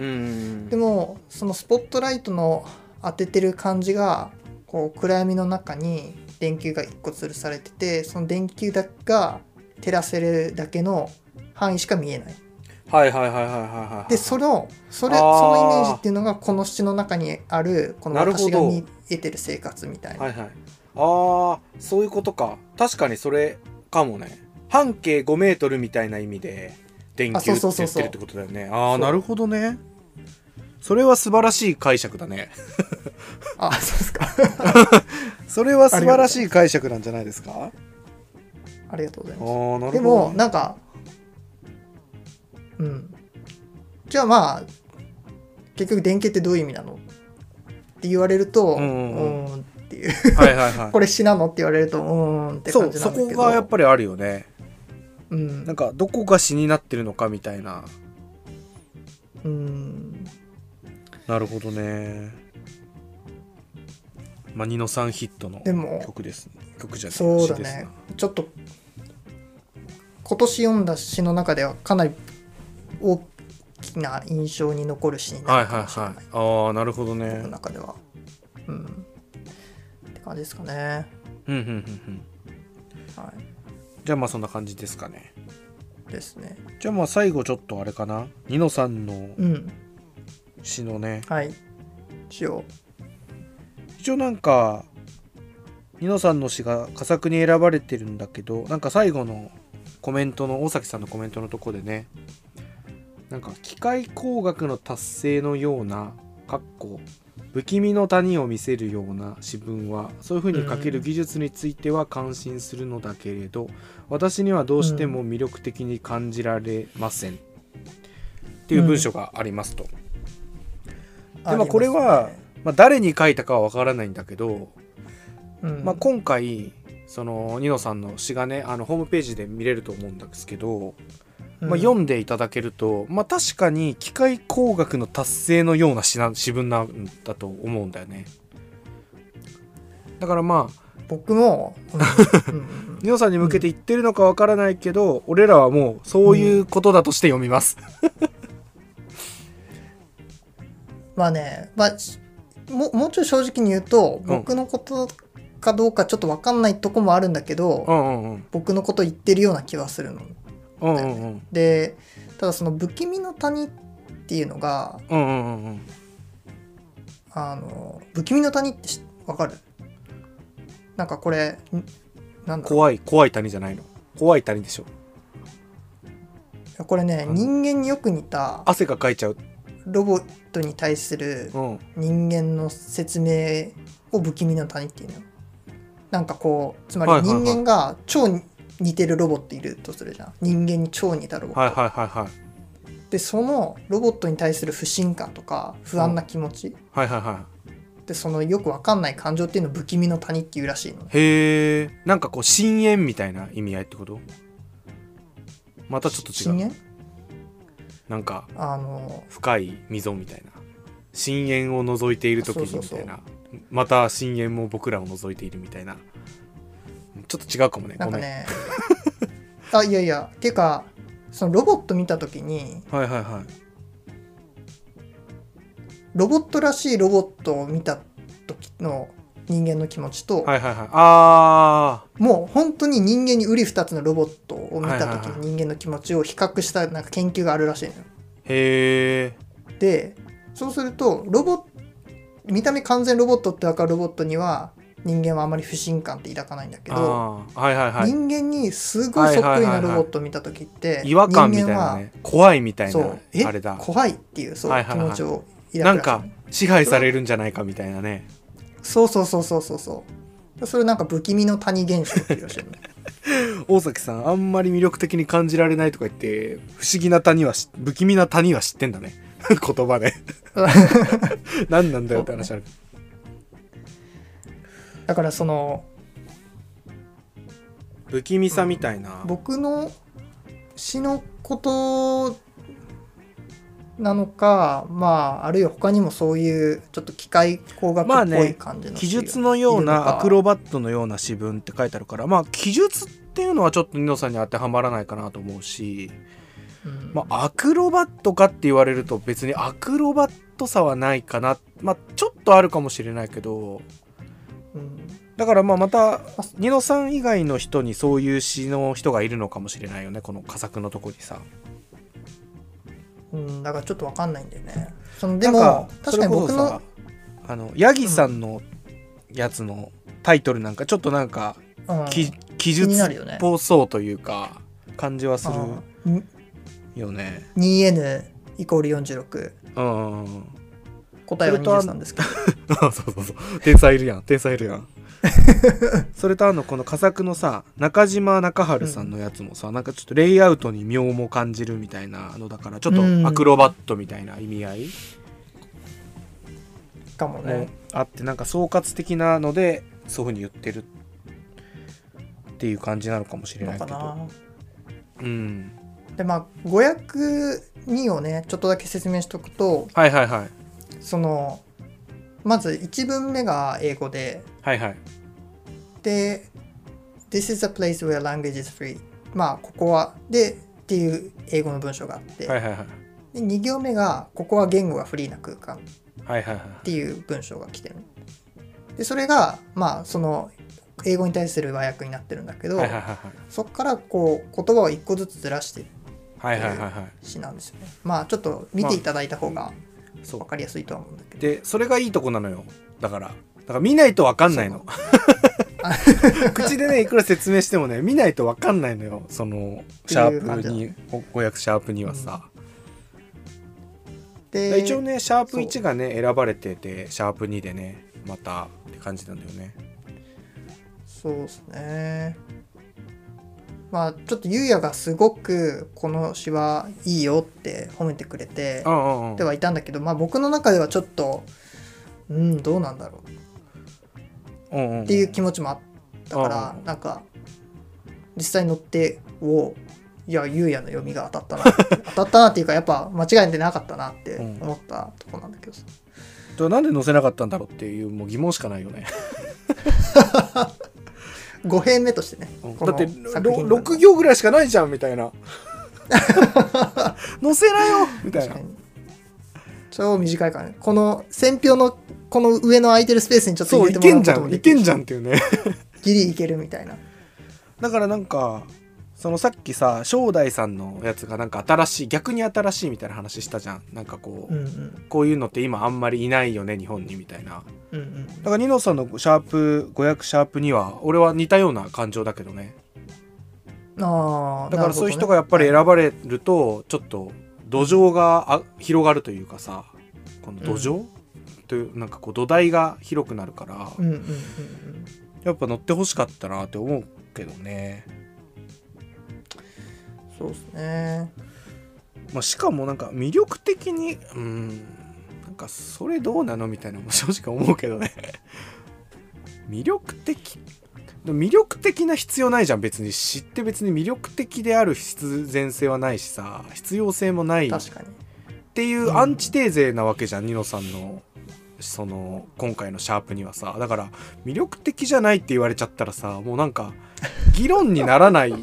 でもそのスポットライトの当ててる感じがこう暗闇の中に電球が1個吊るされててその電球だけが照らせるだけの範囲しか見えない。はいはいはいはいはいはいでそのそれそのイメージっていうのがこの詩の中にあるこの私が見えてる生活みたいな。はいはい。あーそういうことか。確かにそれかもね半径5メートルみたいな意味で電球あってそうそうそう。そう言ってるってことだよね。ああそう。なるほどね。それは素晴らしい解釈だね。(laughs) あそうですか。(laughs) それは素晴らしい解釈なんじゃないですか？ありがとうございあます。ーなるほどでもなんかうん。じゃあまあ結局電気ってどういう意味なの？って言われるとううんうん。うんっていう。はいはいはい。(laughs) これ詩なの？って言われるとうーんってそう感じなそこんだけど。がやっぱりあるよねうん。なんかどこが詩になってるのかみたいな。うん。なるほどね。まあニノさんヒットのでも曲です。曲じゃそうだね。ちょっと今年読んだ詩の中ではかなり大きな印象に残る詩にはないるかもしれない、はいはいああなるほど僕のね中では。うん。って感じですかね。うんうんうんうん。はじゃあまあそんな感じですかね。いですね。じゃあまあ最後ちょっとあれかな。ニノさんのうん詩のね。はい。一応一応なんかニノさんの詩が佳作に選ばれてるんだけどなんか最後のコメントの大崎さんのコメントのとこでねなんか機械工学の達成のようなかっこ不気味の谷を見せるような詩文はそういう風に書ける技術については感心するのだけれど私にはどうしても魅力的に感じられません、っていう文章がありますと、でもこれは、まあ、誰に書いたかはわからないんだけど、うん。まあ、今回そのニノさんの詩がねあのホームページで見れると思うんですけど、まあ、読んでいただけると、まあ、確かに機械工学の達成のような詩文なんだと思うんだよね。だからまあ僕も、うん。(laughs) うん。うんニノさんに向けて言ってるのかわからないけど、俺らはもうそういうことだとして読みます、まあね、まあ、しももうちょい正直に言うと、ん。僕のことかどうかちょっと分かんないとこもあるんだけど、うんうんうん。僕のこと言ってるような気はするの。うんうんうん。でただその不気味の谷っていうのがうんうんうんうんあの不気味の谷ってし分かる？なんかこれんなんだ怖い怖い谷じゃないの？怖い谷でしょ。これねうん人間によく似た汗がかいちゃう。ロボットに対するうん。人間の説明を不気味の谷っていうの。よなんかこうつまり人間が超似てるロボットいるとするじゃん。人間に超似たロボット、はいはいはいはい。でそのロボットに対する不信感とか不安な気持ち、はいはいはでそのよくわかんない感情っていうのを不気味の谷っていうらしいの。いへえ。んかこう深淵みたいな意味合いってこと？またちょっと違う。深淵？なんかあの深い溝みたいな。深淵を覗いている時にそうそうそう。みたいなまた深淵も僕らを覗いているみたいな。ちょっと違うかもね。なんかねあいやいやっていうかそのロボット見た時にはいはいはいロボットらしいロボットを見た時の人間の気持ちと、はいはいはい。あもう本当に人間に瓜二つのロボットを見た時の人間の気持ちを比較したなんか研究があるらしいのよ。ーへえでそうするとロボ見た目完全ロボットって分かるロボットには人間はあまり不信感って抱かないんだけど、はいはいはい。人間にすごいそっくりなロボットを見た時って、違和感みたい人間はなね怖いみたいなあれだ。怖いっていうそう、はいはいはい。気持ちを抱くなんか支配されるんじゃないかみたいなね。そうそうそうそうそうそう。それなんか不気味の谷現象っていうらしいよね。(laughs) 大崎さんあんまり魅力的に感じられないとか言って不思議な谷はし不気味な谷は知ってんだね。(laughs) 言葉で。(laughs) 何なんだよって話あるだからその不気味さみたいな、僕の詩のことなのかまああるいは他にもそういうちょっと機械工学っぽまあねい感じの記述のようなアクロバットのような詩文って書いてあるからまあ記述っていうのはちょっとニノさんに当てはまらないかなと思うし、うん。まあ、アクロバットかって言われると別にアクロバットさはないかな。まあちょっとあるかもしれないけどうん。だからまあまたニノさん以外の人にそういう詩の人がいるのかもしれないよねこの佳作のとこにさ。うん、だからちょっとわかんないんだよね。そのでもなんか確かに僕のあのヤギさんのやつのタイトルなんかちょっとなんかうん。き記気述っぽそうというか感じはするうん。よね。2n イコール46うんうんうん。答えはそれとあ23ですけど。(laughs) あそうそうそう。天才いるやん。天才いるやん。(laughs) それとあのこの佳作のさ中島中春さんのやつもさ、なんかちょっとレイアウトに妙も感じるみたいなのだからちょっうん。とアクロバットみたいな意味合いもかもね。あってなんか総括的なのでそういうふうに言ってるっていう感じなのかもしれないけど。のかな。うん。でまあ語訳2をねちょっとだけ説明しとくとはいはいはいそのまず1文目が英語ではいはい。で This is a place where language is free. まあここはでっていう英語の文章があって、はいはいはい。で2行目がここは言語がフリーな空間。っていう文章が来てる。でそれがまあその英語に対する和訳になってるんだけど、はいはいはいそこからこう言葉を1個ずつずらしてはいはいはいはい。詩なんですよね。まあちょっと見ていただいた方がそう。分かりやすいとは思うんだけど、でそれがいいとこなのよ。だから。だから見ないと分かんないの。(laughs) 口でねいくら説明してもね見ないと分かんないのよ。そのシャープに語訳シャープにはさ、で一応ねシャープそう。1がね選ばれててシャープ2でねまたって感じなんだよね。そうですねまあちょっとゆうやがすごくこの詩はいいよって褒めてくれてうんうんうん。ではいたんだけどまあ僕の中ではちょっとうんどうなんだろう。うんうんっていう気持ちもあったからうんなんか実際乗っておいやゆうやの読みが当たったな。(laughs) 当たったなっていうかやっぱ間違えてなかったなって思ったとこなんだけどさ、だからなんで載せなかったんだろうっていうもう疑問しかないよね (laughs) 5編目としてねこのだって作品の6行ぐらいしかないじゃんみたいな。(laughs) 載せなよみたいな。超短いからね。この選票のこの上の空いてるスペースにちょっと入れてもらうこといけんじゃん。もできるいけんじゃんっていうね。ギリいけるみたいな。だからなんかそのさっきさ正代さんのやつがなんか新しい逆に新しいみたいな話したじゃん。なんかこう、うんうん。こういうのって今あんまりいないよね日本にみたいな。うんうん。だからニノさんのシャープ500シャープには俺は似たような感情だけどね。ああだからそういう人がやっぱり選ばれるとちょっと土壌があ広がるというかさこの土壌、というなんかこう土台が広くなるから、うんうんうんやっぱ乗ってほしかったなって思うけどね、そうですね。まあ、しかもなんか魅力的にうんなんかそれどうなのみたいなのも (laughs) 正直思うけどね。魅力的？魅力的な必要ないじゃん別に。知って別に魅力的である必然性はないしさ必要性もないっ確かに。ていうアンチテーゼなわけじゃん、ニノさんのその今回のシャープにはさ。だから魅力的じゃないって言われちゃったらさもうなんか議論にならない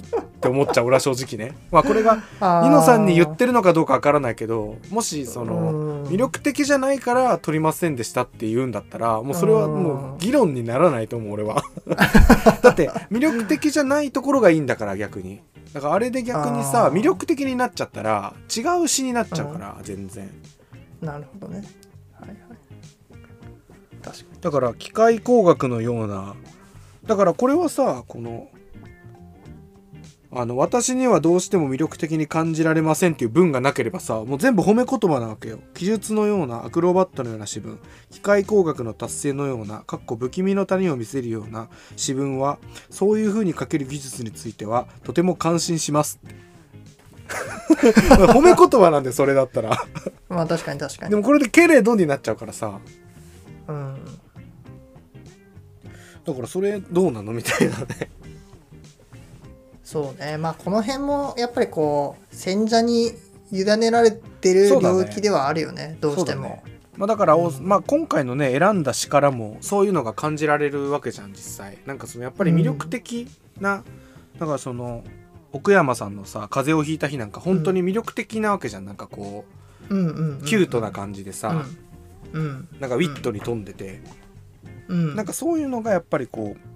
って思っちゃう俺は正直ね。まあこれがニノさんに言ってるのかどうかわからないけどもしその魅力的じゃないから撮りませんでしたって言うんだったらもうそれはもう議論にならないと思う俺は。(laughs) だって魅力的じゃないところがいいんだから逆に。だからあれで逆にさ魅力的になっちゃったら違う詩になっちゃうから全然。なるほどね。はいはい。確かに。だから機械工学のような。だからこれはさこのあの私にはどうしても魅力的に感じられませんっていう文がなければさもう全部褒め言葉なわけよ。記述のようなアクロバットのような詩文。機械工学の達成のようなかっこ不気味の谷を見せるような詩文はそういう風に書ける技術についてはとても感心します。(laughs) 褒め言葉なんでそれだったら。まあ確かに確かに。でもこれでけれどになっちゃうからさ。うん。だからそれどうなの？みたいなねそうね。まあこの辺もやっぱりこう選者に委ねられてる領域ではあるよね。どうしても。まあ、だからお、うん。まあ、今回のね選んだ詩からもそういうのが感じられるわけじゃん実際。なんかそのやっぱり魅力的な、だからその奥山さんのさ「風邪をひいた日」なんか本当に魅力的なわけじゃん。なんかこうんうんうんうキュートな感じでさ、うん。うん。なんかウィットに富んでて、うん。なんかそういうのがやっぱりこう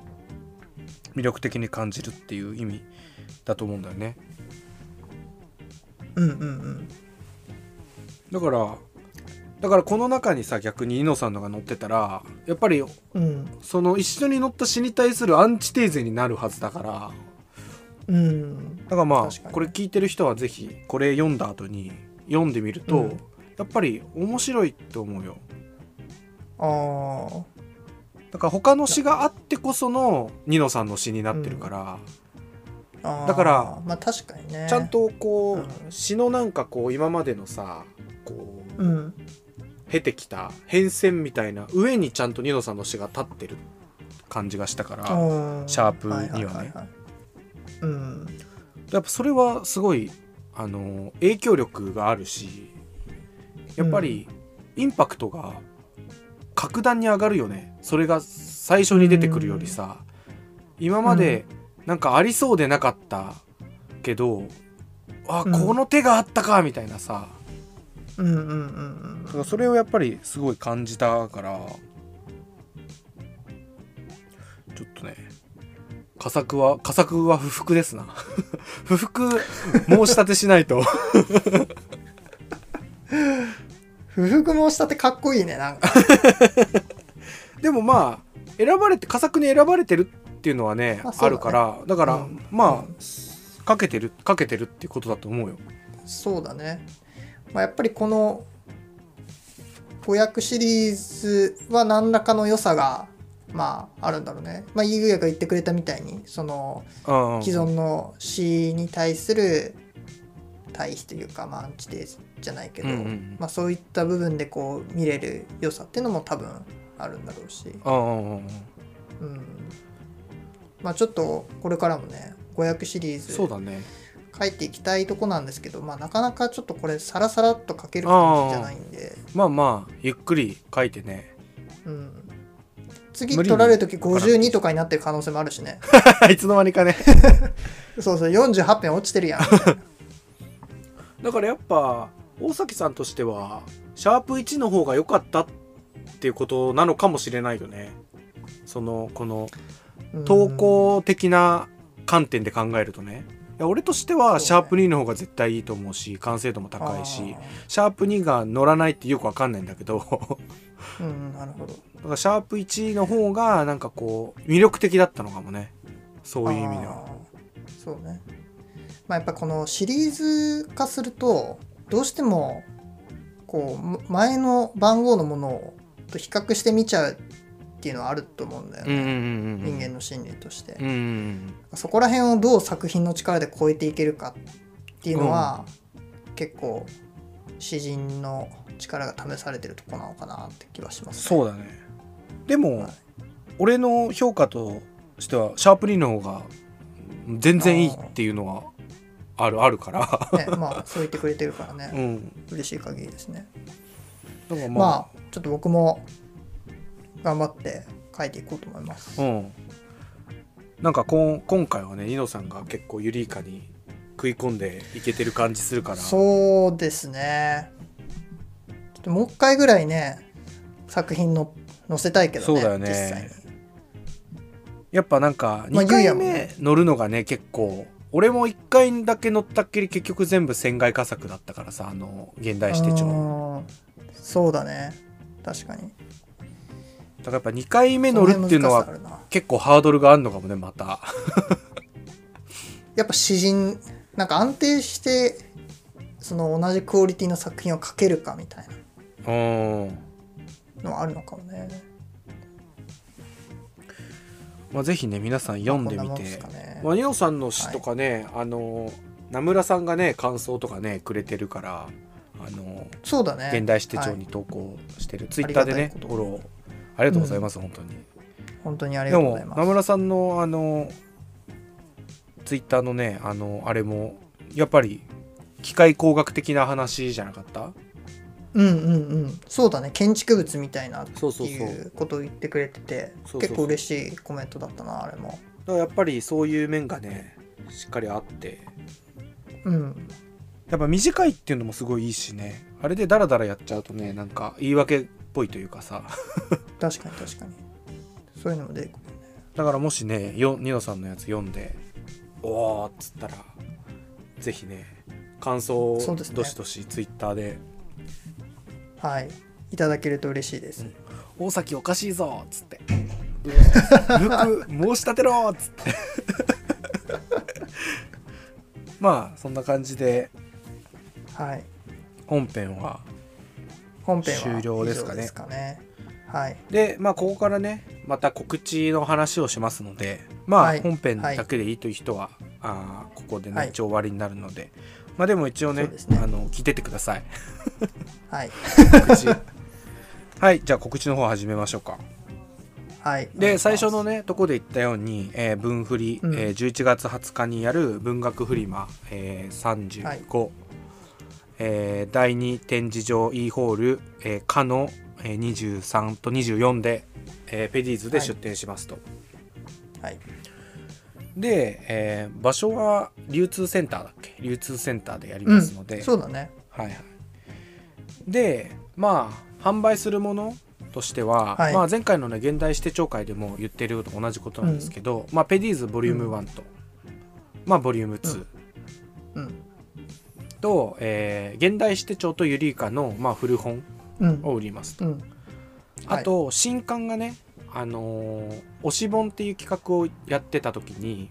魅力的に感じるっていう意味だと思うんだよね。うんうんうん。だからだからこの中にさ逆にイノさんのが載ってたらやっぱりうんその一緒に乗った詩に対するアンチテーゼになるはずだから。うん。だからまあこれ聞いてる人はぜひこれ読んだ後に読んでみると、うん。やっぱり面白いと思うよ。あだから他の詩があってこそのニノさんの詩になってるから、ーあー。だからまあ確かにね。ちゃんとこう、うん詩のなんかこう今までのさこううん。経てきた変遷みたいな上にちゃんとニノさんの詩が立ってる感じがしたから、うん。シャープにはね。やっぱそれはすごいあの影響力があるしやっぱりインパクトが格段に上がるよね。それが最初に出てくるよりさ。今までなんかありそうでなかったけどあうん。この手があったかみたいなさ。うんうんうんだからそれをやっぱりすごい感じたからちょっとね佳作は佳作は不服ですな。(laughs) 不服申し立てしないと不服申し立てかっこいいねなんか。(laughs) でもまあ選ばれて佳作に選ばれてるっていうのはねあね。るからだから、うん。まあ、うんかけてるかけてるっていうことだと思うよ。そうだね、まあ、やっぱりこの語訳シリーズは何らかの良さがまああるんだろうね。まあイーグヤが言ってくれたみたいにそのうん既存の詩に対する対比というか、まあ、アンチテーゼじゃないけど、うんうんうん。まあ、そういった部分でこう見れる良さっていうのも多分あるんだろうし、うん。まあちょっとこれからもね語訳シリーズそうだね。書いていきたいとこなんですけど、まあ、なかなかちょっとこれサラサラっと書ける感じじゃないんで、まあまあゆっくり書いてね。うん、次取られる時52とかになってる可能性もあるしね。(laughs) いつの間にかね。(laughs) そうそう48編落ちてるやん。(laughs) だからやっぱ大崎さんとしてはシャープ1の方が良かったっていうことなのかもしれないよね。そのこの投稿的な観点で考えるとね。いや俺としてはシャープ2の方が絶対いいと思うし完成度も高いしシャープ2が乗らないってよくわかんないんだけど。だかうんうんなるほど。らシャープ1の方がなんかこう魅力的だったのかもね。そういう意味では。そうね。まあやっぱこのシリーズ化するとどうしてもこう前の番号のものをと比較してみちゃうっていうのはあると思うんだよね、うんうんうんうん人間の心理として、うんうんそこら辺をどう作品の力で超えていけるかっていうのは、結構詩人の力が試されてるとこなのかなって気はします、そうだね。でも、はい。俺の評価としてはシャープ2の方が全然いいっていうのはあるあるから。ね、まあそう言ってくれてるからね、うん。嬉しい限りですね。だからままあちょっと僕も頑張って書いていこうと思います、あ、うん。なんかこん今回はねニノさんが結構ユリイカに食い込んでいけてる感じするから。そうですね。ちょっともう一回ぐらいね作品の載せたいけどねそうだよね。実際に。やっぱなんかまあ2回目ね乗るのがね結構俺も1回だけ乗ったっきり結局全部船外佳作だったからさあの現代史手帳うんそうだね。確かに。だからやっぱ2回目乗るっていうのは結構ハードルがあるのかもねまた。(laughs) やっぱ詩人なんか安定してその同じクオリティの作品を書けるかみたいうん。なのはあるのかもねまあぜひね皆さん読んでみて。ね。まあ、ニオさんの詩とかね、あの名村さんがね感想とかねくれてるからあのそうだね。現代史手帳はいに投稿してる、ツイッターでねフォロー。ありがとうございます、本当に。本当にありがとうございます。名村さんのあのツイッターのねあのあれもやっぱり機械工学的な話じゃなかった？うんうんうん。そうだね。建築物みたいなっていうことを言ってくれてて結構嬉しいコメントだったなあれも。だからやっぱりそういう面がねしっかりあって。うん。やっぱ短いっていうのもすごいいいしね。あれでダラダラやっちゃうとねなんか言い訳っぽいというかさ。確かに確かに。そういうのも出てくるだからもしねよニノさんのやつ読んでおおっつったらぜひね感想をどしどしツイッターではい。いただけると嬉しいです、「大崎おかしいぞ」っつって「ルク申し立てろ」っつって。(laughs) まあそんな感じで。はい。本編は。本編は終了ですかね。ですかね。はい。でまあここからねまた告知の話をしますのでまはい。あ本編だけでいいという人は、あーここでね、はい。一応終わりになるのでまあでも一応ねね。あの聞いてってください。はい。告知。(laughs) はいじゃあ告知の方始めましょうか。はい。で最初のねとこで言ったように、えー文振り、うん。えー11月20日にやる文学フリマ、えー35、えー第2展示場 E ホール、えー、かの、えー23と24で、えーペディーズで出展しますと、はいで、えー場所は流通センターだっけ？流通センターでやりますので、そうだね。はいはい、でまあ販売するものとしては、はい。まあ、前回のね現代史手帳会でも言ってるのと同じことなんですけど、まあ、ペディーズボリューム1と、まあ、ボリューム2うん。と、えー現代史手帳とユリイカの、まあ、古本うん。を売りますと、うん。あと新刊がねあのー推し本っていう企画をやってた時に、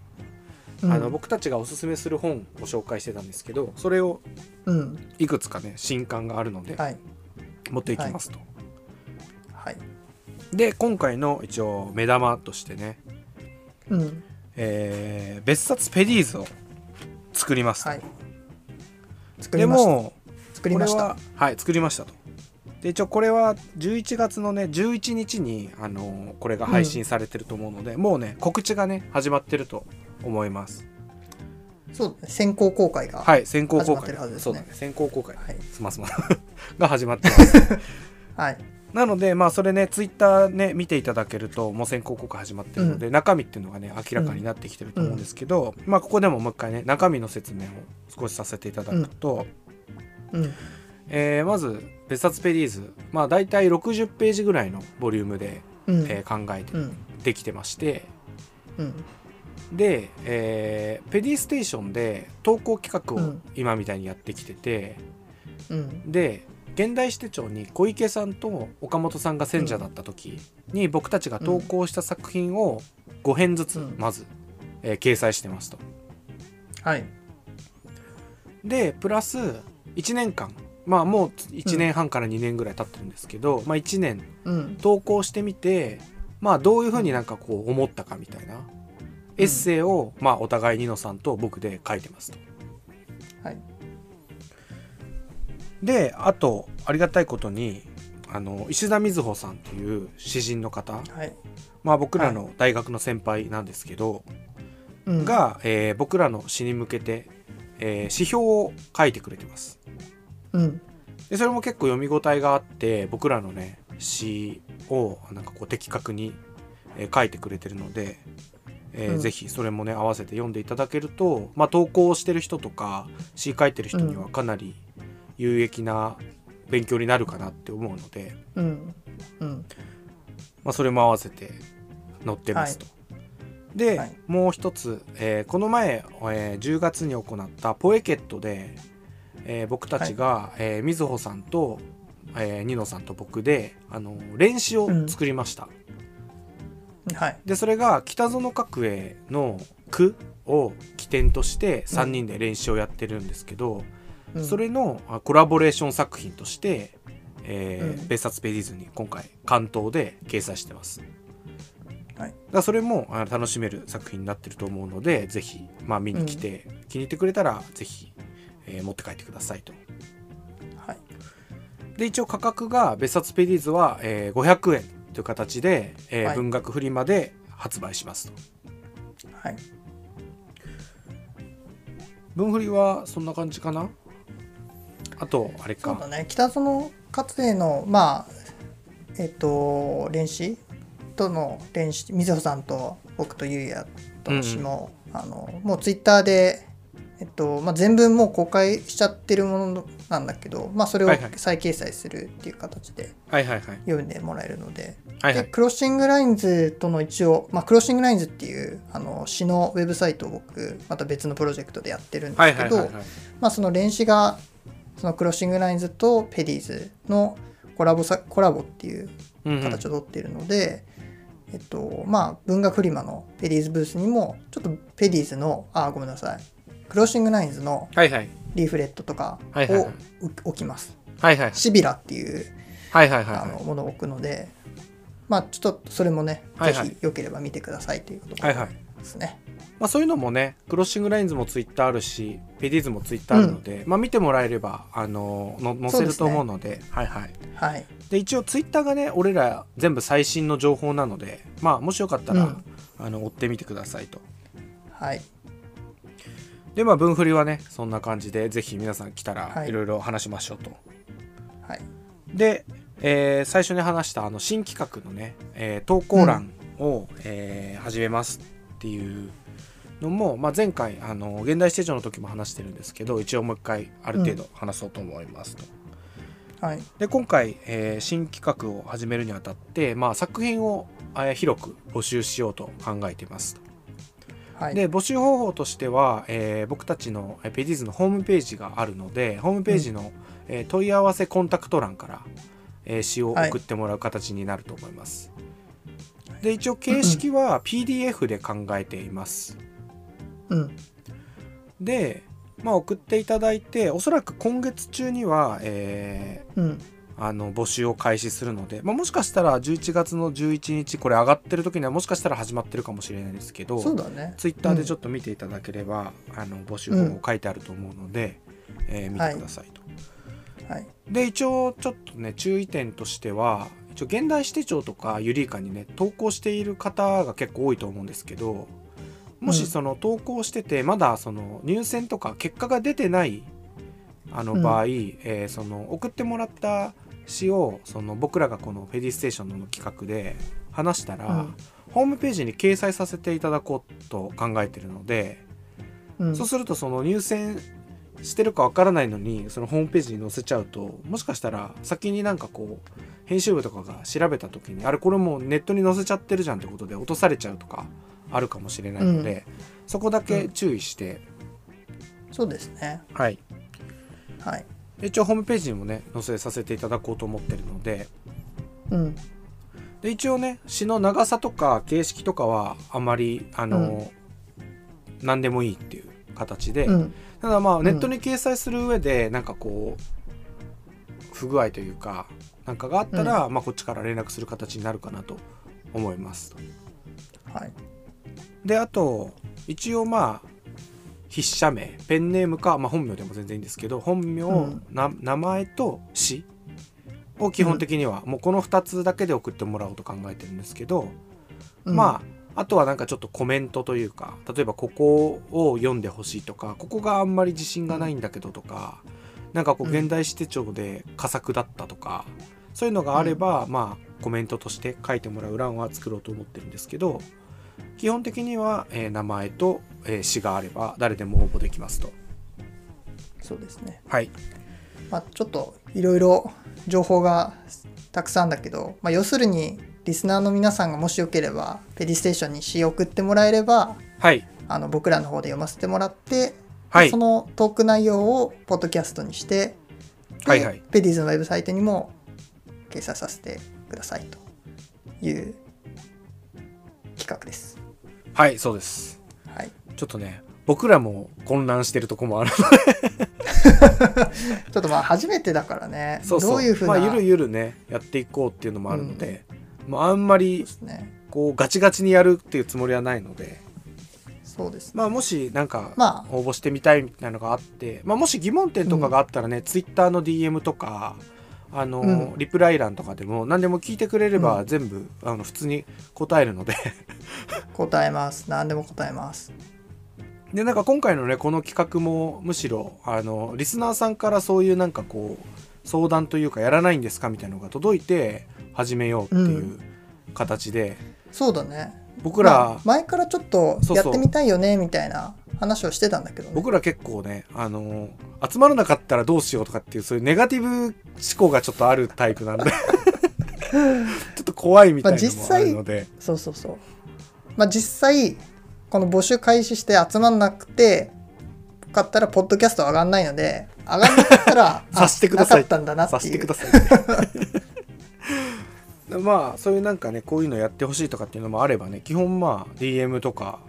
うん。あの僕たちがおすすめする本を紹介してたんですけどそれをうん。いくつかね新刊があるのではい。持っていきますと、はい。で今回の一応目玉としてね、うん。えー別冊ペディーズを作りますと、はい。作でりました。も作りました。はい作りましたとで一応これは11月のね11日にあのーこれが配信されてると思うので、もうね告知がね始まってると思います。そう先行公開がはい先行公始まって開るはずですね。そうだね先行公開、はい。すますま (laughs) が始まってます。(laughs) はい。なのでまあそれねツイッターね見ていただけるともう先行公開始まってるので、中身っていうのがね明らかになってきてると思うんですけど、まあここでももう一回ね中身の説明を少しさせていただくと、うん。えーまず別冊ペディーズ。まあ大体60ページぐらいのボリュームで、うん。えー考えてうん。できてまして。うん。で、えーペディステーションで投稿企画をうん。今みたいにやってきてて、うん。で現代史手帳に小池さんと岡本さんが選者だった時に僕たちが投稿した作品を5編ずつうん。まず、えー掲載してますと。はい。でプラス1年間まあもう1年半から2年ぐらい経ってるんですけど、まあ1年うん。投稿してみてまあどういうふうになんかこう思ったかみたいなエッセイを、まあお互いニノさんと僕で書いてますと。はい。であとありがたいことにあの石田瑞穂さんっていう詩人の方、はい。まあ、僕らの大学の先輩なんですけど、うん。が、えー僕らの詩に向けて、えー指標を書いてくれてます。うん。でそれも結構読み応えがあって僕らのね詩をなんかこう的確に、えー書いてくれてるので、えーうん。ぜひそれもね合わせて読んでいただけると、まあ、投稿してる人とか詩書いてる人にはかなり有益な勉強になるかなって思うので、うん。うん。まあ、それも合わせて載ってますと。で、はい。もう一つ、えーこの前、えー10月に行ったポエケットで、えー僕たちが、えーみずほさんとえーニノさんと僕であの練習を作りました、はい。でそれが北園角栄の句を起点として3人で練習をやってるんですけど、うん。それのあコラボレーション作品として、えーうん。別冊ペディズに今回関東で掲載してます。はい。だそれもあの楽しめる作品になってると思うのでぜひ、まあ、見に来て、気に入ってくれたらぜひ、えー持って帰ってくださいと。はい。で一応価格が別冊ペディーズは、えー500円という形で、えーはい。文学フリマで発売しますと。はい。文振りはそんな感じかな？あとあれか。そうだね。北園勝栄のまあえっ、と練習？との練習？水穂さんと僕とゆうやと私も、あのもうツイッターでえっとまあ、全文もう公開しちゃってるものなんだけど、まあ、それを再掲載するっていう形ではいはいはい。読んでもらえるので,、でクロッシングラインズとの一応、まあ、クロッシングラインズっていうあの詩のウェブサイトを僕また別のプロジェクトでやってるんですけど、その練習がそのクロッシングラインズとペディーズのコラボさコラボっていううんうん。形をとっているので、えっとまあ文学フリマのペディーズブースにもちょっとペディーズのあごめんなさいクロッシングラインズのはいはい。リーフレットとかはいはいはい。をう置きます。はいはい。シビラっていうものを置くので、まあちょっとそれもね、はいはい。ぜひよければ見てくださいということはいはい。ですね。まあ、そういうのもねクロッシングラインズもツイッターあるしペディーズもツイッターあるので、まあ、見てもらえればあのの載せると思うのではいはい。はい。で一応ツイッターがね俺ら全部最新の情報なのでまあもしよかったら、うん。あの追ってみてくださいと。はい。でまあ文振りはねそんな感じでぜひ皆さん来たらはいいろいろ話しましょうと、はい。で、えー最初に話したあの新企画のね、えー投稿欄を、えー始めますっていうのも、まあ、前回あの現代ステージの時も話してるんですけど一応もう一回ある程度話そうと思いますと。はい。で今回、えー新企画を始めるにあたって、まあ、作品を、えー広く募集しようと考えていますと。はい。で募集方法としては、えー僕たちのえーペディーズのホームページがあるのでホームページの、えー問い合わせコンタクト欄から、えー詩を送ってもらう形になると思います。で一応形式は PDF で考えています。うん。で、まあ、送っていただいておそらく今月中には、えーうん。あの募集を開始するので、まあ、もしかしたら11月の11日これ上がってる時にはもしかしたら始まってるかもしれないですけどそうだね。ツイッターでちょっっと見ていただければ、あの募集方法書いてあると思うので、えー見てくださいと。と。はい。で一応ちょっとね注意点としては一応現代史手帳とかユリイカにね投稿している方が結構多いと思うんですけどもしうんその投稿しててまだその入選とか結果が出てないあのうん場合、えーその送ってもらった詩をその僕らがこの「ペディステーション」の企画で話したら、うんホームページに掲載させていただこうと考えてるので、うん。そうするとその入選してるかわからないのにそのホームページに載せちゃうともしかしたら先になんかこう編集部とかが調べた時にあれこれもうネットに載せちゃってるじゃんってことで落とされちゃうとかあるかもしれないので、そこだけ注意して、そうですね。はいはい。一応ホームページにもね載せさせていただこうと思ってるのでうん。で一応ね詩の長さとか形式とかはあまりあの、何でもいいっていう形で、うん。ただまあんネットに掲載する上でなんかこう不具合というかなんかがあったら、まあこっちから連絡する形になるかなと思います。はい。であと一応まあ筆者名ペンネームか、まあ、本名でも全然いいんですけど本名、うん。な名前と詩を基本的には、もうこの2つだけで送ってもらおうと考えてるんですけど、うん。まああとはなんかちょっとコメントというか例えばここを読んでほしいとかここがあんまり自信がないんだけどとか、なんかこううん。現代史手帳で佳作だったとか、そういうのがあれば、まあコメントとして書いてもらう欄は作ろうと思ってるんですけど基本的には、えー名前と、えー詩があれば誰でも応募できますと。そうですね。はい、まあ、ちょっといろいろ情報がたくさんだけど、まあ、要するにリスナーの皆さんがもしよければペディステーションに詩を送ってもらえればはい、あの僕らの方で読ませてもらって、はいそのトーク内容をポッドキャストにしてではいはいペディーズのウェブサイトにも掲載させてくださいという企画です。はいそうです。はい、ちょっとね僕らも混乱してるとこもある。(laughs) ちょっとまあ初めてだからね。そうそう。どういうふうな、まあゆるゆるねやっていこうっていうのもあるので、まあ、あんまりこうガチガチにやるっていうつもりはないので。そうですね。まあもしなんかまあ。応募してみたいみたいなのがあって、まあ、もし疑問点とかがあったらね、ツイッターの DM とかあの、うん。リプライ欄とかでも何でも聞いてくれればうん。全部、あの普通に答えるので。(laughs) 答えます。何でも答えます。でなんか今回のねこの企画もむしろあのリスナーさんからそういうなんかこう相談というかやらないんですかみたいなのが届いて始めようっていう形で、そうだね。僕ら、まあ前からちょっとやってみたいよねみたいな話をしてたんだけどね。僕ら結構ねあの集まらなかったらどうしようとかっていうそういうネガティブ思考がちょっとあるタイプなんで。(laughs) ちょっと怖いみたいなのもあるので、そうそうそう。まあ実際この募集開始して集まんなくてよかったらポッドキャスト上がんないので上がんなかったら (laughs) あさしてください。なかったんだなってさせていうください。(laughs) まあそういうなんかねこういうのやってほしいとかっていうのもあればね基本まあ DM とか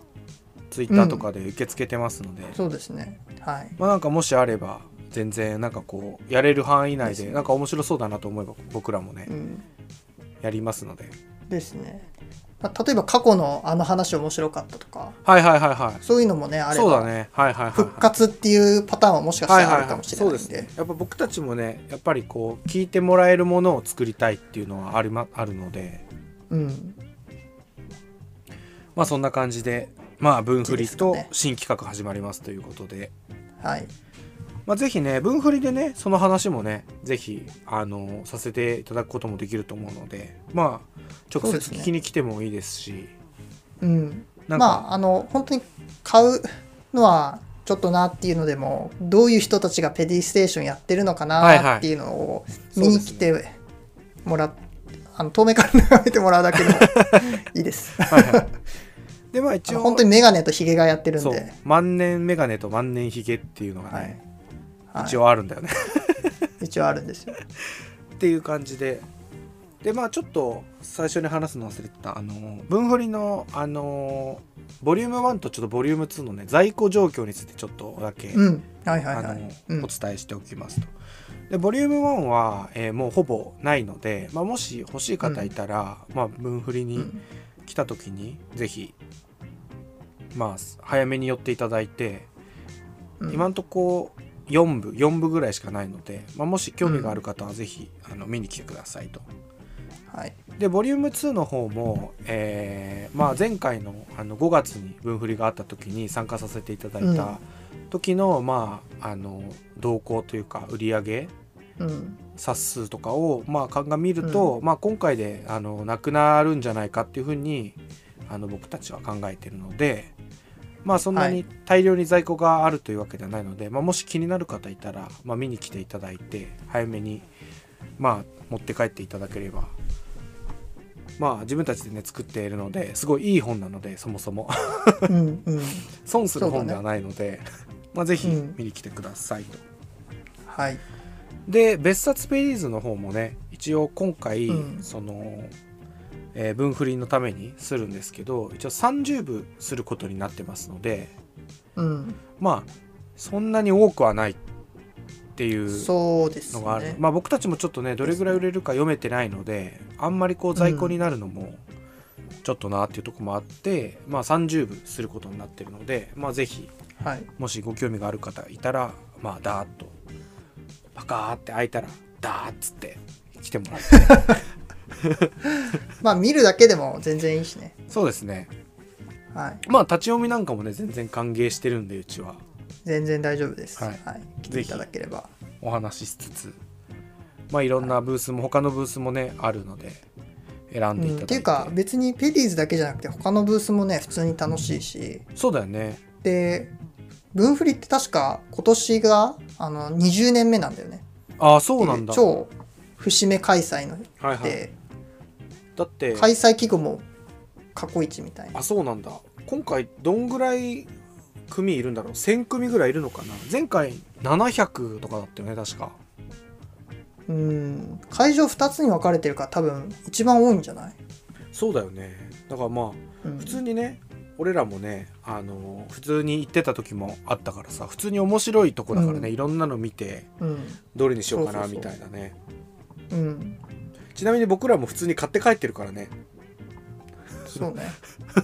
Twitter とかで受け付けてますので、そうですね。はい。まあなんかもしあれば全然なんかこうやれる範囲内でなんか面白そうだなと思えば僕らもねうん。やりますので。ですね、まあ、例えば過去のあの話面白かったとか。はいはいはいはい。そういうのもねあればそうだね。はいはいはい、はい、復活っていうパターンはもしかしたらあるかもしれないんで,、そうですね。やっぱ僕たちもねやっぱりこう聞いてもらえるものを作りたいっていうのはあり、ま、あるので。うん。まあそんな感じでまあ分振りと新企画始まりますということで、はい。まあ、ぜひね分振りでねその話もねぜひあのさせていただくこともできると思うのでまあ直接聞きに来てもいいですし。うん。なんか、まああの本当に買うのはちょっとなっていうのでもどういう人たちがペディステーションやってるのかはいはい。なっていうのを見に来てもらっ、あの遠目から眺めてもらうだけでも (laughs) いいです。はいはいでまああ一応。の本当にメガネとヒゲがやってるんそう。で、万年メガネと万年ひげっていうのがね、はい。はい。一応あるんだよね。(laughs) 一応あるんですよ。っていう感じで。でまあちょっと最初に話すの忘れてた。あの分振りのあのボリューム1とちょっとボリューム2のね在庫状況についてちょっとだけ、うん。はいはいあのはい。うん。お伝えしておきますと。でボリューム1は、えーもうほぼないので、まあ、もし欲しい方いたら、まあ、分振りにうん。来た時にぜひ、まあ、早めに寄っていただいて、うん。今んとこ4部4部ぐらいしかないので、まあ、もし興味がある方はぜひ、あの見に来てくださいと。はい。でボリューム2の方も、えーまあ、前回のあの5月に分振りがあった時に参加させていただいた時の,、まあ、あの動向というか売り上げうん。冊数とかを、まあ、鑑みると、まあ、今回であのなくなるんじゃないかっていうふうにあの僕たちは考えてるので、まあ、そんなにはい。大量に在庫があるというわけではないので、まあ、もし気になる方いたら、まあ、見に来ていただいて早めに、まあ、持って帰っていただければ。まあ自分たちでね作っているのですごいいい本なのでそもそも。うんうん。(laughs) 損する本ではないので、まあぜひうん。見に来てくださいと。はい。で別冊ペリーズの方もね一応今回、うん。その、えー分振りのためにするんですけど一応30部することになってますのでうん。まあそんなに多くはないっていうそうですのがある、ね。まあ僕たちもちょっとねどれぐらい売れるか読めてないのであんまりこう在庫になるのもちょっとなっていうところもあって、まあ30部することになってるのでまあぜひはい。もしご興味がある方いたらまあダーッとパカーって開いたらダーッつって来てもらって (laughs) まあ見るだけでも全然いいしね。そうですね。はい。まあ立ち読みなんかもね全然歓迎してるんでうちは。全然大丈夫です。ははい。い、来ていただければ。お話ししつつ。まあいろんなブースも他のブースもねあるので選んでいただいて、うん。っていうか別にペディーズだけじゃなくて他のブースもね普通に楽しいし。そうだよね。で分振りって確か今年があの20年目なんだよね。ああそうなんだ。で超節目開催のはいはい。で、だって開催規模も過去一みたいな。あそうなんだ。今回どんぐらい組いるんだろう？1000組ぐらいいるのかな？前回700とかだったよね確か。うん。会場2つに分かれてるから多分一番多いんじゃない、そうだよね。だからまあうん、普通にね俺らもねあの普通に行ってた時もあったからさ普通に面白いとこだからね、うん。いろんなの見てうん。どれにしようかなみたいなね。うんちなみに僕らも普通に買って帰ってるからね。そうね。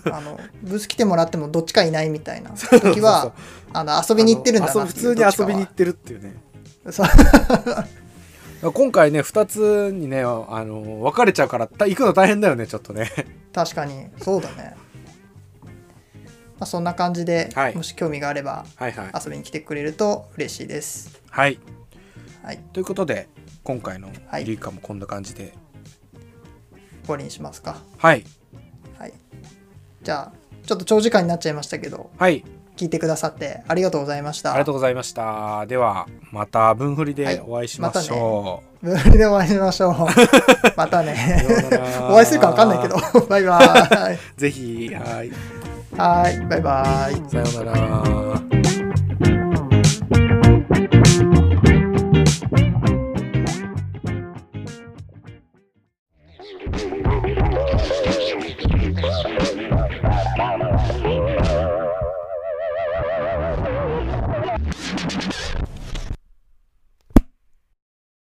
あのブース来てもらってもどっちかいないみたいな (laughs) 時はあの遊びに行ってるんだな普通に遊びに行ってるっていうね。(laughs) 今回ね2つにねあの分かれちゃうからた行くの大変だよねちょっとね。確かに。そうだね、まあ、そんな感じで、はい。もし興味があればはいはい。遊びに来てくれると嬉しいです。はい。はい。ということで今回のはい。リーカもこんな感じで終わりにしますか。はい。はい。じゃあちょっと長時間になっちゃいましたけどはい。聞いてくださってありがとうございました。ありがとうございました。ではまた分振りはい。でお会いしましょう、ブールでお会いしましょう。またね。(laughs) お会いするか分かんないけど。バイバイ。(laughs) ぜひはい。はい。バイバイ。さようなら